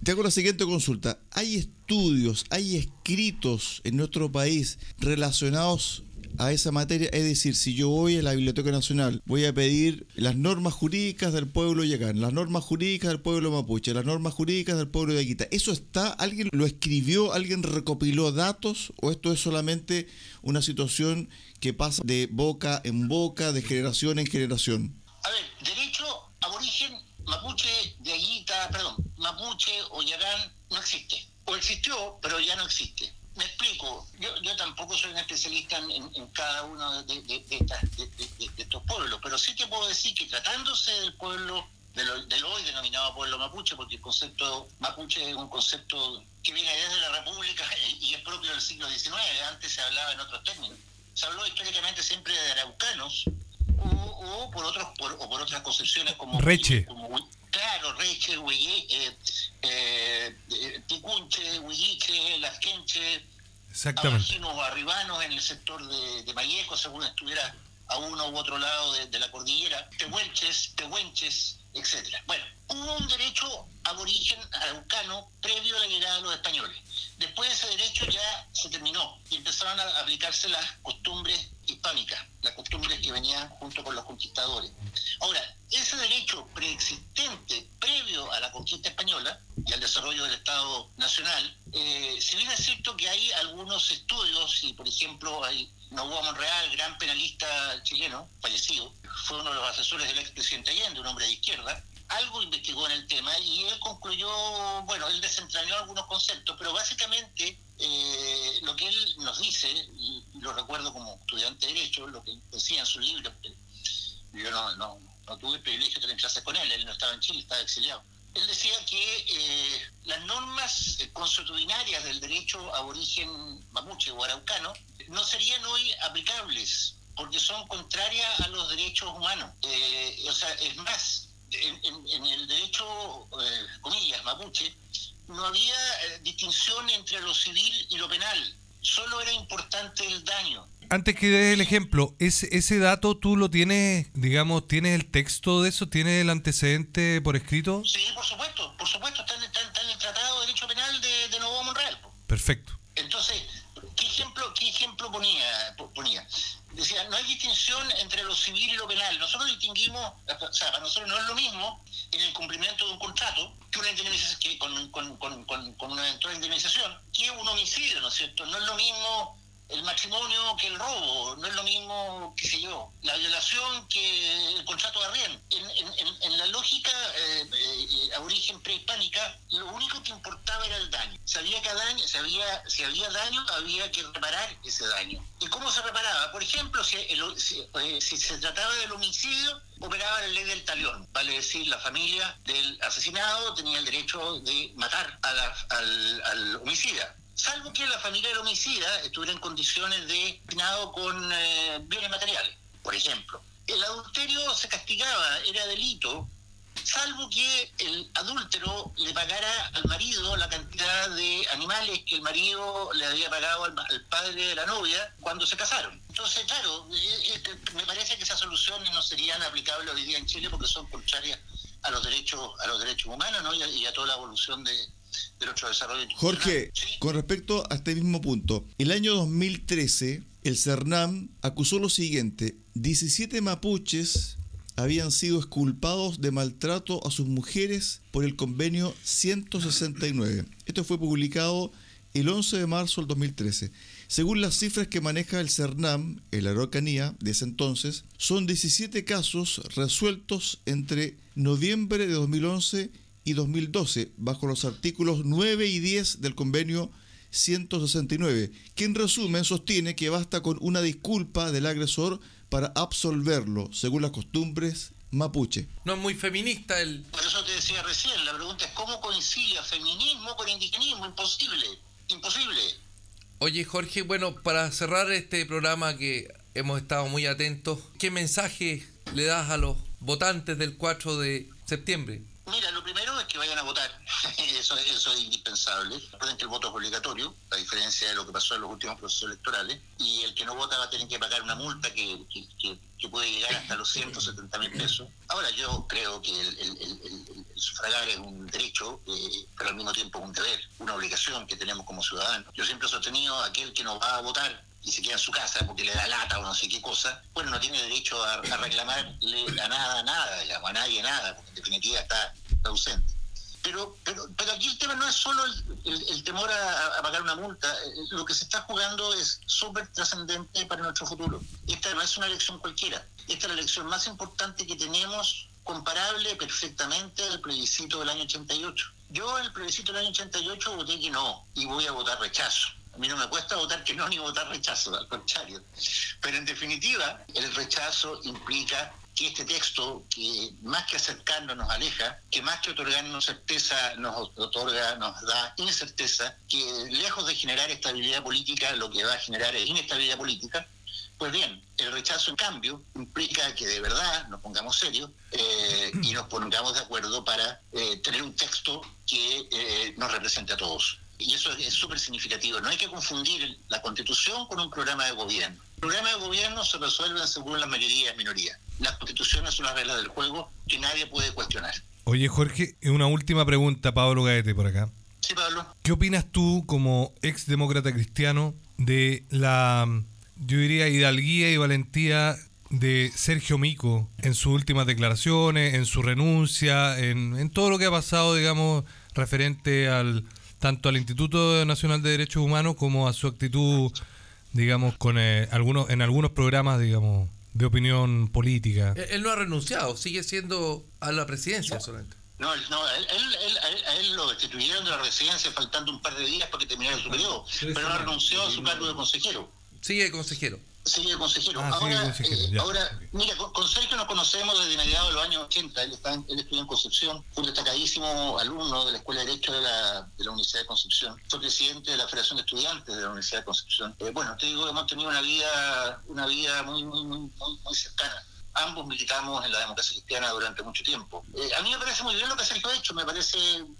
Te hago la siguiente consulta. ¿Hay estudios, hay escritos en nuestro país relacionados a esa materia? Es decir, si yo voy a la Biblioteca Nacional, voy a pedir las normas jurídicas del pueblo yacán, las normas jurídicas del pueblo mapuche, las normas jurídicas del pueblo de Aquita. ¿Eso está? ¿Alguien lo escribió? ¿Alguien recopiló datos? ¿O esto es solamente una situación que pasa de boca en boca, de generación en generación? A ver, derecho aborigen mapuche de Aguita, perdón, mapuche o yagán no existe. O existió, pero ya no existe. Me explico, yo, yo tampoco soy un especialista en, cada uno de, de- de estas- de- de- de- de estos pueblos, pero sí te puedo decir que tratándose del pueblo, de lo- del hoy denominado pueblo mapuche, porque el concepto mapuche es un concepto que viene desde la República [LAUGHS] y es propio del siglo XIX, antes se hablaba en otros términos. Se habló históricamente siempre de araucanos, o, o por otros por, o por otras concepciones como Reche. como claro Reche Huille, eh, eh, Picunche Huilliche Lasquenche Exactamente. abajinos o arribanos en el sector de, de Mayeco según estuviera a uno u otro lado de, de la cordillera Tehuelches Tehuenches etcétera bueno hubo un derecho aborigen araucano previo a la llegada de los españoles después ese derecho ya se terminó y empezaron a aplicarse las costumbres hispánicas, las costumbres que venían junto con los conquistadores. Ahora, ese derecho preexistente previo a la conquista española y al desarrollo del Estado Nacional, eh, si bien es cierto que hay algunos estudios, y por ejemplo hay Novoa Monreal, gran penalista chileno, fallecido, fue uno de los asesores del expresidente Allende, un hombre de izquierda, algo investigó en el tema y él concluyó, bueno, él desentrañó algunos conceptos, pero básicamente eh, lo que él nos dice, lo recuerdo como estudiante de Derecho, lo que decía en su libro, yo no, no, tuve el privilegio de tener clases con él, él no estaba en Chile, estaba exiliado. Él decía que eh, las normas eh, consuetudinarias del derecho aborigen mapuche o araucano no serían hoy aplicables porque son contrarias a los derechos humanos. O sea, es más, en, en- en el derecho, eh, comillas, mapuche, no había eh, distinción entre lo civil y lo penal. Solo era importante el daño. Antes que des el ejemplo, ese, ese dato tú lo tienes, digamos, tienes el texto de eso, tienes el antecedente por escrito. Sí, por supuesto, por supuesto, está en, está en- está en el Tratado de Derecho Penal de, de Novo Monreal. Perfecto. Entonces, ¿qué ejemplo, qué ejemplo ponía, po- ponía? Decía, no hay distinción entre lo civil y lo penal. Nosotros distinguimos, o sea, para nosotros no es lo mismo en el cumplimiento de un contrato que una indemnización, que con, con, con, con una eventual indemnización, que un homicidio, ¿no es cierto? No es lo mismo el matrimonio que el robo, no es lo mismo, qué sé yo, la violación que el contrato de arriendo. En, en, la lógica eh, eh, a origen prehispánica, lo único que importaba era el daño. Si había, que daño, si, había, si había daño, había que reparar ese daño. ¿Y cómo se reparaba? Por ejemplo, si, eh, si, se trataba del homicidio, operaba la ley del talión, vale decir, la familia del asesinado tenía el derecho de matar al, al homicida salvo que la familia del homicida estuviera en condiciones de destinado con eh, bienes materiales, por ejemplo. El adulterio se castigaba, era delito, salvo que el adúltero le pagara al marido la cantidad de animales que el marido le había pagado al, padre de la novia cuando se casaron. Entonces, claro, eh, eh, me parece que esas soluciones no serían aplicables hoy día en Chile porque son contrarias a los derechos a los derechos humanos ¿no? y a toda la evolución de, Jorge, con respecto a este mismo punto, el año 2013 el CERNAM acusó lo siguiente, 17 mapuches habían sido esculpados de maltrato a sus mujeres por el convenio 169. Esto fue publicado el 11 de marzo del 2013. Según las cifras que maneja el CERNAM, el Araucanía, de ese entonces, son 17 casos resueltos entre noviembre de 2011 y 2012, bajo los artículos 9 y 10 del convenio 169, que en resumen sostiene que basta con una disculpa del agresor para absolverlo, según las costumbres mapuche. No es muy feminista el... Por eso te decía recién, la pregunta es cómo coincide feminismo con indigenismo, imposible, imposible. Oye Jorge, bueno, para cerrar este programa que hemos estado muy atentos, ¿qué mensaje le das a los votantes del 4 de septiembre? Mira, lo primero vayan a votar. [LAUGHS] eso, es indispensable. Recuerden que el voto es obligatorio, a diferencia de lo que pasó en los últimos procesos electorales. Y el que no vota va a tener que pagar una multa que, puede llegar hasta los 170 mil pesos. Ahora, yo creo que el, sufragar es un derecho, eh, pero al mismo tiempo un deber, una obligación que tenemos como ciudadanos. Yo siempre he sostenido aquel que no va a votar y se queda en su casa porque le da lata o no sé qué cosa, bueno, no tiene derecho a, reclamarle a nada, nada, digamos, a nadie nada, porque en definitiva está, ausente. Pero, pero, aquí el tema no es solo el, temor a, pagar una multa, eh, lo que se está jugando es súper trascendente para nuestro futuro. Esta no es una elección cualquiera, esta es la elección más importante que tenemos, comparable perfectamente al plebiscito del año 88. Yo el plebiscito del año 88 voté que no y voy a votar rechazo a mí no me cuesta votar que no ni votar rechazo, al contrario. Pero en definitiva, el rechazo implica que este texto, que más que acercarnos nos aleja, que más que otorgarnos certeza nos otorga, nos da incerteza, que lejos de generar estabilidad política, lo que va a generar es inestabilidad política, pues bien, el rechazo, en cambio, implica que de verdad nos pongamos serios eh, y nos pongamos de acuerdo para eh, tener un texto que eh, nos represente a todos. Y eso es súper significativo. No hay que confundir la constitución con un programa de gobierno. El programa de gobierno se resuelve según las mayorías y minorías. La constitución es una regla del juego que nadie puede cuestionar. Oye, Jorge, una última pregunta, Pablo Gaete, por acá. Sí, Pablo. ¿Qué opinas tú, como ex demócrata cristiano, de la, yo diría, hidalguía y valentía de Sergio Mico en sus últimas declaraciones, en su renuncia, en, en todo lo que ha pasado, digamos, referente al, tanto al Instituto Nacional de Derechos Humanos como a su actitud, digamos, con eh, algunos en algunos programas, digamos, de opinión política. Él, no ha renunciado, sigue siendo a la presidencia solamente. No, no él, a él lo destituyeron de la residencia faltando un par de días para que terminara su periodo, pero no renunció a su cargo de consejero. Sigue consejero. Sigue consejero. Ah, ahora, eh, ahora, mira, con, Sergio nos conocemos desde mediados de los años 80. Él, está, él estudió en Concepción, fue un destacadísimo alumno de la Escuela de Derecho de la, de la Universidad de Concepción. Fue presidente de la Federación de Estudiantes de la Universidad de Concepción. Eh, bueno, te digo, hemos tenido una vida, una vida muy, muy, muy, muy, cercana ambos militamos en la democracia cristiana durante mucho tiempo. Eh, a mí me parece muy bien lo que Sergio ha hecho, me parece,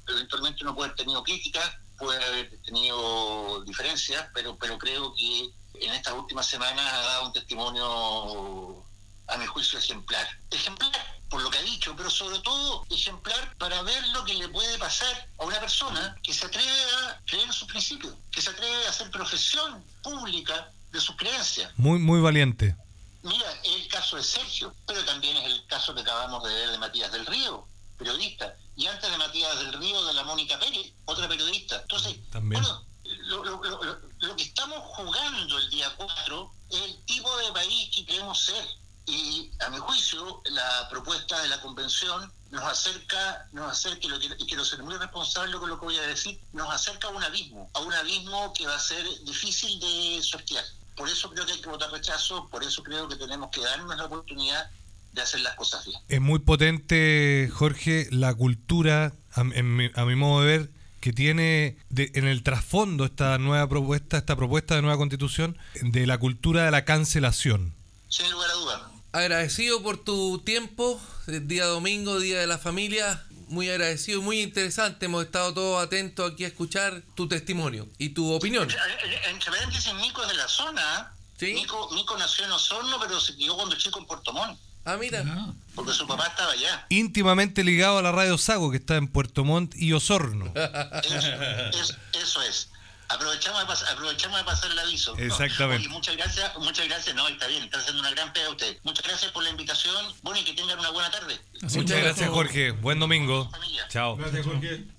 eventualmente uno puede haber tenido críticas, puede haber tenido diferencias, pero, pero creo que en estas últimas semanas ha dado un testimonio, a mi juicio, ejemplar. Ejemplar por lo que ha dicho, pero sobre todo ejemplar para ver lo que le puede pasar a una persona que se atreve a creer en sus principios, que se atreve a hacer profesión pública de sus creencias. Muy, muy valiente. Mira, es el caso de Sergio, pero también es el caso que acabamos de ver de Matías del Río, periodista. Y antes de Matías del Río, de la Mónica Pérez, otra periodista. Entonces, También. bueno, lo, lo- lo- lo- que estamos jugando el día 4 es el tipo de país que queremos ser. Y a mi juicio, la propuesta de la convención nos acerca, nos acerca, y lo quiero- y quiero ser muy responsable con lo que voy a decir, nos acerca a un abismo, a un abismo que va a ser difícil de sortear. Por eso creo que hay que votar rechazo, por eso creo que tenemos que darnos la oportunidad de hacer las cosas bien. Es muy potente, Jorge, la cultura, a, en a mi modo de ver, que tiene de- en el trasfondo esta nueva propuesta, esta propuesta de nueva constitución, de la cultura de la cancelación. Sin lugar a dudas. Agradecido por tu tiempo, el día domingo, día de la familia. Muy agradecido, muy interesante. Hemos estado todos atentos aquí a escuchar tu testimonio y tu opinión. Entre- Entre paréntesis, Nico es de la zona. Sí. Nico, Nico nació en Osorno, pero se crió cuando chico en Puerto Montt, Ah, mira. Ah, porque su papá estaba allá. Íntimamente ligado a la radio Sago, que está en Puerto Montt y Osorno. [LAUGHS] Eso, es- eso es. Aprovechamos de, pas- aprovechamos de pasar el aviso. No, Exactamente. oye, muchas gracias, muchas gracias. No, está bien, está haciendo una gran pega usted. Muchas gracias por la invitación. Bueno, y que tengan una buena tarde. así Muchas gracias, Jorge. Buen domingo. Familia. Chao.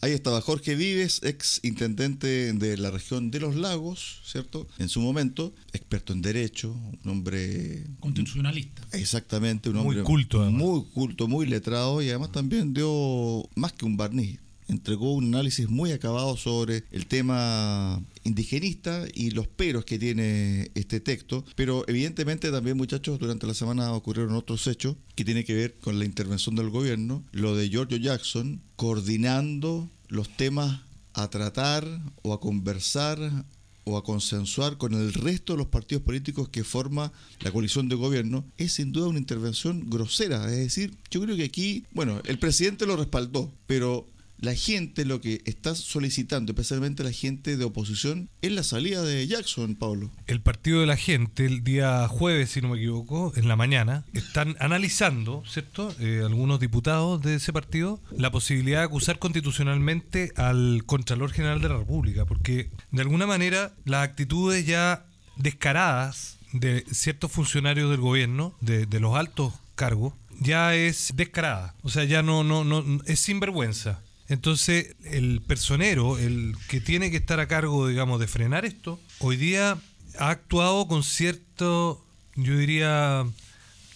Ahí estaba Jorge Vives, ex intendente de la región de los lagos, ¿cierto? En su momento, experto en derecho, un hombre Constitucionalista. Exactamente, un Muy hombre culto, además. muy culto, muy letrado y además también dio más que un barniz. Entregó un análisis muy acabado sobre el tema indigenista y los peros que tiene este texto. Pero evidentemente también, muchachos, durante la semana ocurrieron otros hechos que tienen que ver con la intervención del gobierno. Lo de Giorgio Jackson coordinando los temas a tratar o a conversar o a consensuar con el resto de los partidos políticos que forma la coalición de gobierno, es sin duda una intervención grosera. Es decir, yo creo que aquí, bueno, el presidente lo respaldó, pero la gente lo que está solicitando, especialmente la gente de oposición, es la salida de Jackson, Pablo. El partido de la gente, el día jueves, si no me equivoco, en la mañana, están analizando, ¿cierto? Eh, algunos diputados de ese partido, la posibilidad de acusar constitucionalmente al Contralor General de la República, porque de alguna manera las actitudes ya descaradas de ciertos funcionarios del gobierno, de, de los altos cargos, ya es descarada. O sea, ya no, no, no, es sinvergüenza. Entonces, el personero, el que tiene que estar a cargo, digamos, de frenar esto, hoy día ha actuado con cierto, yo diría,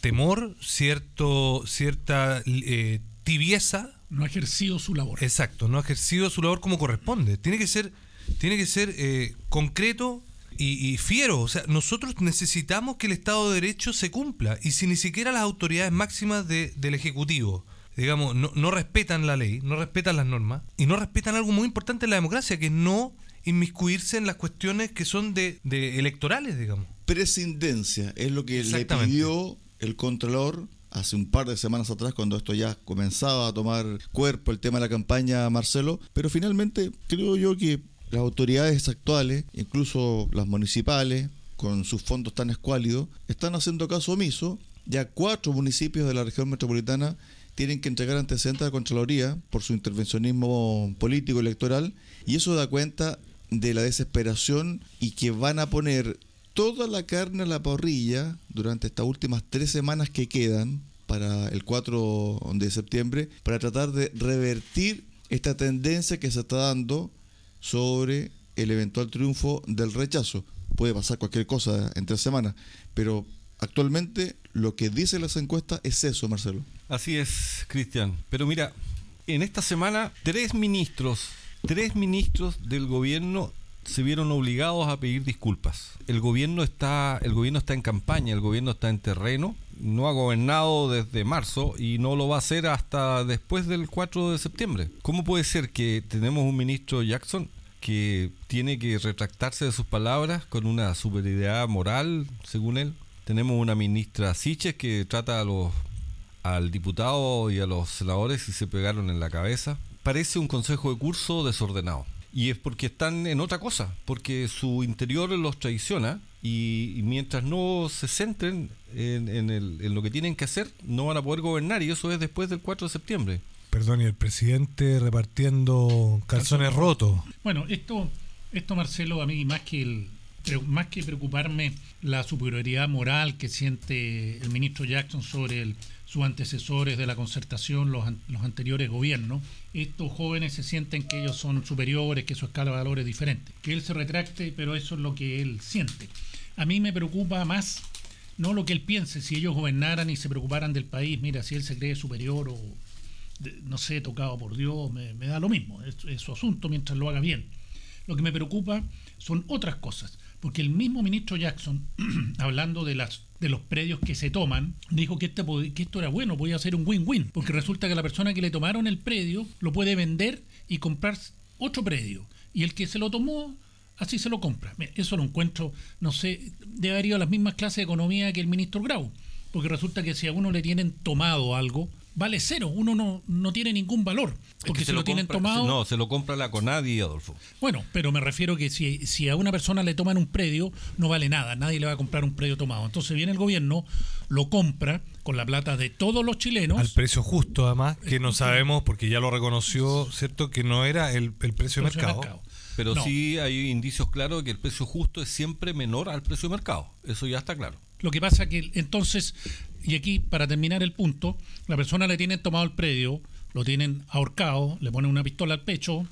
temor, cierto, cierta eh, tibieza. No ha ejercido su labor. Exacto, no ha ejercido su labor como corresponde. Tiene que ser, tiene que ser eh, concreto y, y fiero. O sea, nosotros necesitamos que el Estado de Derecho se cumpla. Y si ni siquiera las autoridades máximas de- del Ejecutivo, digamos, no, no respetan la ley, no respetan las normas, y no respetan algo muy importante en la democracia, que es no inmiscuirse en las cuestiones que son de, de electorales, digamos. Prescindencia es lo que le pidió el Contralor hace un par de semanas atrás, cuando esto ya comenzaba a tomar cuerpo, el tema de la campaña, Marcelo. Pero finalmente creo yo que las autoridades actuales, incluso las municipales, con sus fondos tan escuálidos, están haciendo caso omiso. Ya cuatro municipios de la región metropolitana tienen que entregar antecedentes a la Contraloría por su intervencionismo político electoral y eso da cuenta de la desesperación y que van a poner toda la carne a la parrilla durante estas últimas tres semanas que quedan para el 4 de septiembre para tratar de revertir esta tendencia que se está dando sobre el eventual triunfo del rechazo. Puede pasar cualquier cosa en tres semanas, pero actualmente lo que dicen las encuestas es eso, Marcelo. Así es, Cristian. Pero mira, en esta semana tres ministros, tres ministros del gobierno se vieron obligados a pedir disculpas. El gobierno está, el gobierno está en campaña, el gobierno está en terreno, no ha gobernado desde marzo y no lo va a hacer hasta después del 4 de septiembre. ¿Cómo puede ser que tenemos un ministro Jackson que tiene que retractarse de sus palabras con una superioridad moral, según él? Tenemos una ministra Siches que trata a los al diputado y a los senadores y se pegaron en la cabeza. Parece un consejo de curso desordenado. Y es porque están en otra cosa, porque su interior los traiciona y, y mientras no se centren en, en el- en lo que tienen que hacer, no van a poder gobernar y eso es después del 4 de septiembre. Perdón, y el presidente repartiendo calzones rotos. Bueno, esto, esto Marcelo, a mí más que el más que preocuparme la superioridad moral que siente el ministro Jackson sobre el, sus antecesores de la concertación, los, los anteriores gobiernos, estos jóvenes se sienten que ellos son superiores, que su escala de valor es diferente. Que él se retracte, pero eso es lo que él siente. A mí me preocupa más no lo que él piense, si ellos gobernaran y se preocuparan del país, mira, si él se cree superior o, no sé, tocado por Dios, me, da lo mismo, es su asunto mientras lo haga bien. Lo que me preocupa son otras cosas, porque el mismo ministro Jackson, [CLEARS THROAT] hablando de las de los predios que se toman, dijo que, este, que esto era bueno, podía ser un win-win, porque resulta que la persona que le tomaron el predio lo puede vender y comprar otro predio, y el que se lo tomó así se lo compra. Eso lo encuentro, no sé, debe haber ido a las mismas clases de economía que el ministro Grau, porque resulta que si a uno le tienen tomado algo, vale cero, uno no, no tiene ningún valor. Porque se, lo, tienen tomado. No, se lo compra la Conadi, Adolfo. Bueno, pero me refiero que si, si a una persona le toman un predio, no vale nada, nadie le va a comprar un predio tomado. Entonces viene el gobierno, lo compra con la plata de todos los chilenos. Al precio justo, además, que no sabemos, porque ya lo reconoció, ¿cierto? Que no era el, precio, de mercado. Pero sí hay indicios claros de que el precio justo es siempre menor al precio de mercado. Eso ya está claro. Lo que pasa que entonces y aquí, para terminar el punto, la persona le tienen tomado el predio, lo tienen ahorcado, le ponen una pistola al pecho,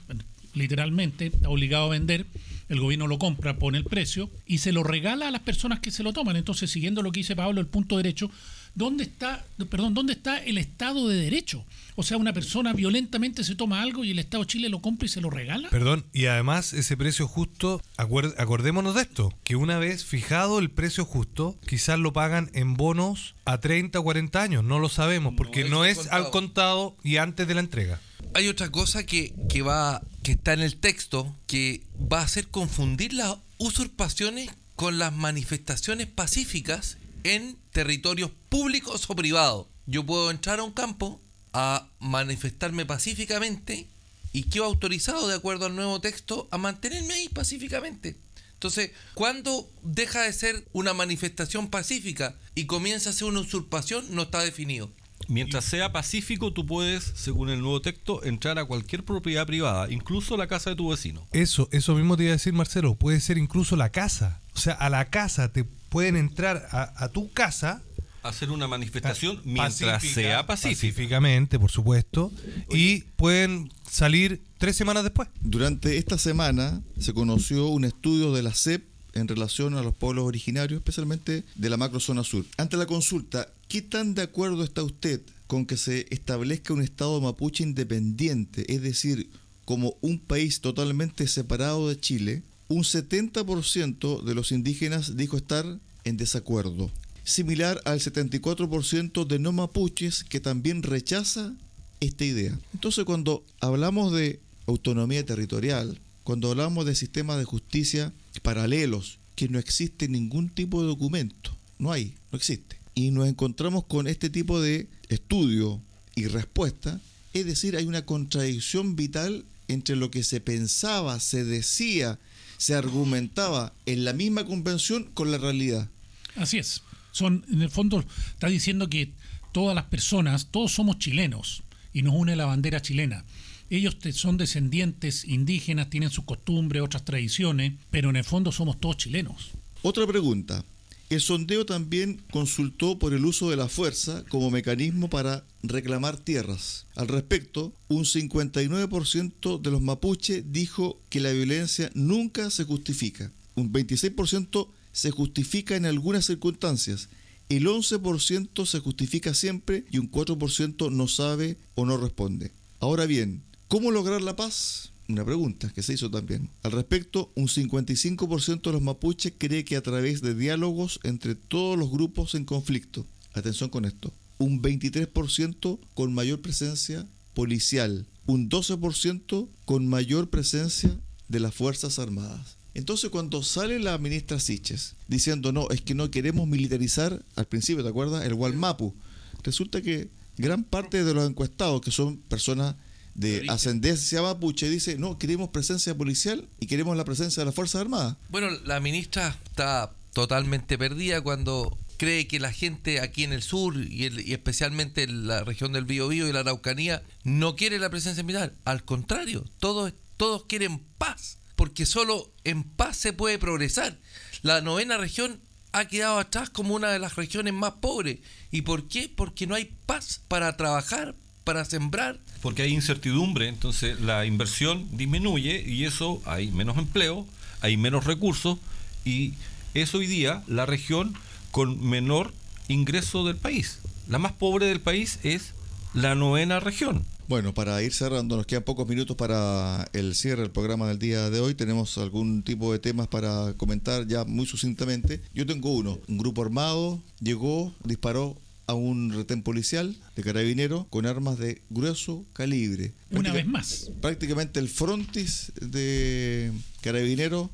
literalmente, está obligado a vender, el gobierno lo compra, pone el precio y se lo regala a las personas que se lo toman. Entonces, siguiendo lo que dice Pablo, el punto derecho, ¿dónde está, perdón, dónde está el Estado de Derecho? O sea, una persona violentamente se toma algo y el Estado de Chile lo compra y se lo regala. Perdón, y además ese precio justo, acordémonos de esto, que una vez fijado el precio justo, quizás lo pagan en bonos a 30 o 40 años, no lo sabemos, porque no, es, al contado y antes de la entrega. Hay otra cosa que, que, va, que está en el texto que va a hacer confundir las usurpaciones con las manifestaciones pacíficas en territorios públicos o privados. Yo puedo entrar a un campo a manifestarme pacíficamente y quedo autorizado, de acuerdo al nuevo texto, a mantenerme ahí pacíficamente. Entonces, cuando deja de ser una manifestación pacífica y comienza a ser una usurpación, no está definido. Mientras sea pacífico, tú puedes, según el nuevo texto, entrar a cualquier propiedad privada, incluso la casa de tu vecino. Eso, eso mismo te iba a decir, Marcelo, puede ser incluso la casa. O sea, a la casa te pueden entrar a, tu casa hacer una manifestación mientras sea pacífica. Pacíficamente, por supuesto. Y pueden salir tres semanas después. Durante esta semana se conoció un estudio de la CEP en relación a los pueblos originarios, especialmente de la macrozona sur. Ante la consulta, ¿qué tan de acuerdo está usted con que se establezca un Estado mapuche independiente, es decir, como un país totalmente separado de Chile? Un 70% de los indígenas dijo estar en desacuerdo, similar al 74% de no mapuches que también rechaza esta idea. Entonces cuando hablamos de autonomía territorial, cuando hablamos de sistemas de justicia paralelos, que no existe ningún tipo de documento, no hay, no existe. Y nos encontramos con este tipo de estudio y respuesta, es decir, hay una contradicción vital entre lo que se pensaba, se decía, se argumentaba en la misma convención con la realidad. Así es. Son, en el fondo, está diciendo que todas las personas, todos somos chilenos y nos une la bandera chilena. Ellos son descendientes indígenas, tienen sus costumbres, otras tradiciones, pero en el fondo somos todos chilenos. Otra pregunta. El sondeo también consultó por el uso de la fuerza como mecanismo para reclamar tierras. Al respecto, un 59% de los mapuches dijo que la violencia nunca se justifica. Un 26% se justifica en algunas circunstancias. El 11% se justifica siempre y un 4% no sabe o no responde. Ahora bien, ¿cómo lograr la paz? Una pregunta que se hizo también. Al respecto, un 55% de los mapuches cree que a través de diálogos entre todos los grupos en conflicto, atención con esto, un 23% con mayor presencia policial, un 12% con mayor presencia de las Fuerzas Armadas. Entonces cuando sale la ministra Siches diciendo no, es que no queremos militarizar, al principio, ¿te acuerdas? El Walmapu, resulta que gran parte de los encuestados, que son personas de ascendencia mapuche dice, no, queremos presencia policial y queremos la presencia de las Fuerzas Armadas. Bueno, la ministra está totalmente perdida cuando cree que la gente aquí en el sur y, especialmente en la región del Biobío y la Araucanía no quiere la presencia militar. Al contrario, todos, todos quieren paz. porque solo en paz se puede progresar. La novena región ha quedado atrás como una de las regiones más pobres. ¿Y por qué? Porque no hay paz para trabajar, para sembrar. Porque hay incertidumbre, entonces la inversión disminuye y eso hay menos empleo, hay menos recursos y es hoy día la región con menor ingreso del país. La más pobre del país es la novena región. Bueno, para ir cerrando, nos quedan pocos minutos para el cierre del programa del día de hoy. Tenemos algún tipo de temas para comentar ya muy sucintamente. Yo tengo uno. Un grupo armado llegó, disparó a un retén policial de carabinero con armas de grueso calibre. Una vez más. Prácticamente el frontis de carabinero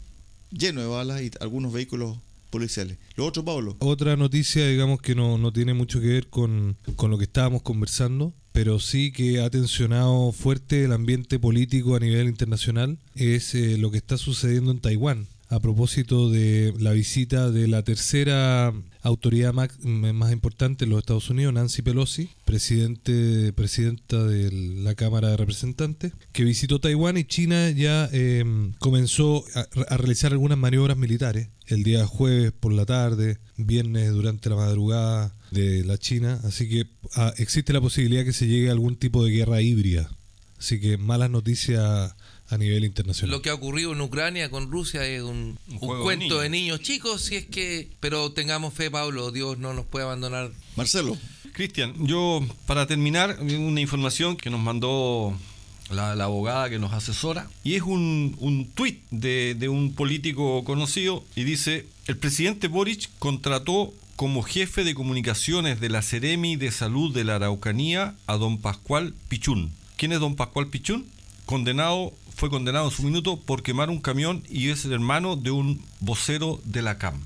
lleno de balas y algunos vehículos policiales. Lo otro, Pablo. Otra noticia, digamos, que no, no tiene mucho que ver con, con lo que estábamos conversando, pero sí que ha tensionado fuerte el ambiente político a nivel internacional, es eh, lo que está sucediendo en Taiwán a propósito de la visita de la tercera autoridad más, más importante en los Estados Unidos, Nancy Pelosi, presidente, presidenta de la Cámara de Representantes, que visitó Taiwán y China ya em, comenzó a, realizar algunas maniobras militares el día jueves por la tarde, viernes durante la madrugada de la China, así que ah, existe la posibilidad que se llegue a algún tipo de guerra híbrida. Así que malas noticias a nivel internacional. Lo que ha ocurrido en Ucrania con Rusia es un, cuento de niños. chicos, si es que... Pero tengamos fe, Pablo, Dios no nos puede abandonar. Marcelo. Cristian, yo para terminar, una información que nos mandó la, abogada que nos asesora, y es un, un tuit de, de un político conocido, y dice, el presidente Boric contrató como jefe de comunicaciones de la Ceremi de Salud de la Araucanía a don Pascual Pichún. ¿Quién es don Pascual Pichún? Condenado fue condenado en su minuto por quemar un camión y es el hermano de un vocero de la CAM.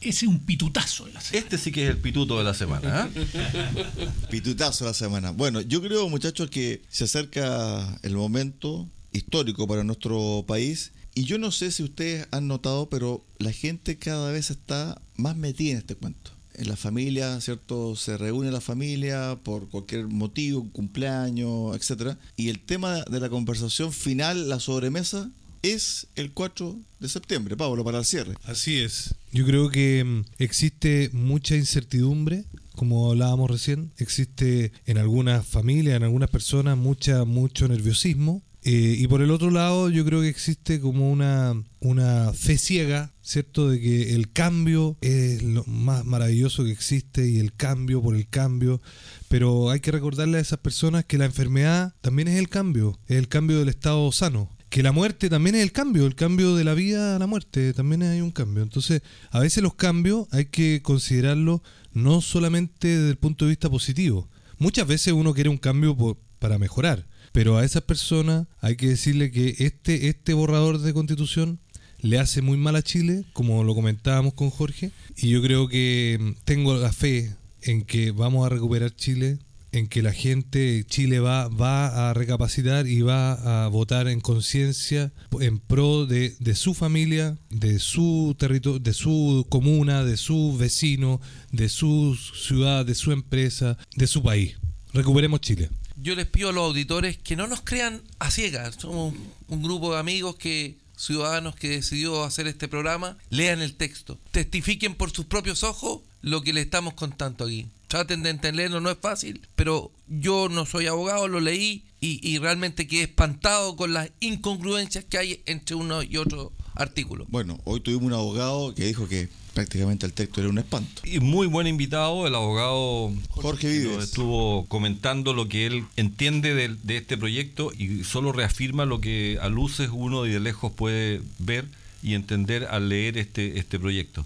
Ese es un pitutazo de la semana. Este sí que es el pituto de la semana. ¿eh? [LAUGHS] pitutazo de la semana. Bueno, yo creo, muchachos, que se acerca el momento histórico para nuestro país. Y yo no sé si ustedes han notado, pero la gente cada vez está más metida en este cuento en la familia, ¿cierto? Se reúne la familia por cualquier motivo, cumpleaños, etcétera. Y el tema de la conversación final, la sobremesa, es el 4 de septiembre, Pablo, para el cierre. Así es. Yo creo que mm, existe mucha incertidumbre, como hablábamos recién, existe en algunas familias, en algunas personas, mucha, mucho nerviosismo, eh, y por el otro lado, yo creo que existe como una, una fe ciega, ¿cierto? De que el cambio es lo más maravilloso que existe y el cambio por el cambio. Pero hay que recordarle a esas personas que la enfermedad también es el cambio, es el cambio del estado sano. Que la muerte también es el cambio, el cambio de la vida a la muerte, también hay un cambio. Entonces, a veces los cambios hay que considerarlos no solamente desde el punto de vista positivo. Muchas veces uno quiere un cambio para mejorar pero a esa persona hay que decirle que este, este borrador de constitución le hace muy mal a Chile, como lo comentábamos con Jorge, y yo creo que mm, tengo la fe en que vamos a recuperar Chile, en que la gente, Chile va, va a recapacitar y va a votar en conciencia en pro de, de, su familia, de su territorio, de su comuna, de su vecino, de su ciudad, de su empresa, de su país. Recuperemos Chile yo les pido a los auditores que no nos crean a ciegas. Somos un grupo de amigos que ciudadanos que decidió hacer este programa, lean el texto, testifiquen por sus propios ojos lo que le estamos contando aquí. Traten de entenderlo, no es fácil, pero yo no soy abogado, lo leí y, y realmente quedé espantado con las incongruencias que hay entre uno y otro artículo. Bueno, hoy tuvimos un abogado que dijo que prácticamente el texto era un espanto. Y muy buen invitado, el abogado Jorge Vives. Estuvo comentando lo que él entiende de, este proyecto y solo reafirma lo que a luces uno de lejos puede ver y entender al leer este, este proyecto.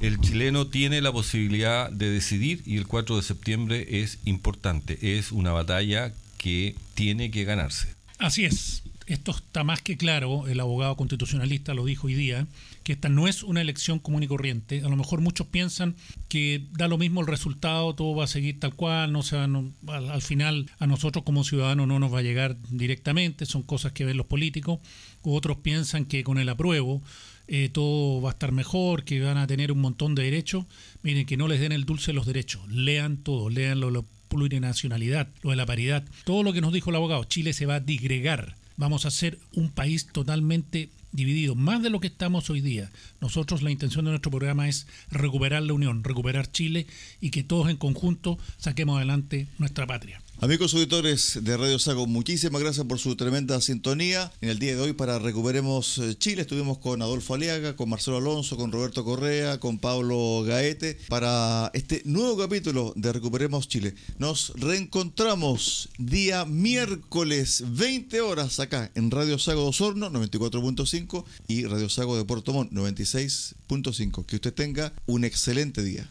El chileno tiene la posibilidad de decidir y el 4 de septiembre es importante. Es una batalla que tiene que ganarse. Así es. Esto está más que claro, el abogado constitucionalista lo dijo hoy día, que esta no es una elección común y corriente. A lo mejor muchos piensan que da lo mismo el resultado, todo va a seguir tal cual, no se al, final a nosotros como ciudadanos no nos va a llegar directamente, son cosas que ven los políticos. Otros piensan que con el apruebo eh, todo va a estar mejor, que van a tener un montón de derechos. Miren, que no les den el dulce los derechos, lean todo, lean lo, plurinacionalidad, lo de la paridad, todo lo que nos dijo el abogado, Chile se va a digregar vamos a ser un país totalmente divididos más de lo que estamos hoy día. Nosotros la intención de nuestro programa es recuperar la unión, recuperar Chile y que todos en conjunto saquemos adelante nuestra patria. Amigos auditores de Radio Sago, muchísimas gracias por su tremenda sintonía. En el día de hoy para Recuperemos eh, Chile estuvimos con Adolfo Aliaga, con Marcelo Alonso, con Roberto Correa, con Pablo Gaete para este nuevo capítulo de Recuperemos Chile. Nos reencontramos día miércoles 20 horas acá en Radio Sago de Osorno 94.5 y Radio Sago de Puerto Montt 96.5. Que usted tenga un excelente día.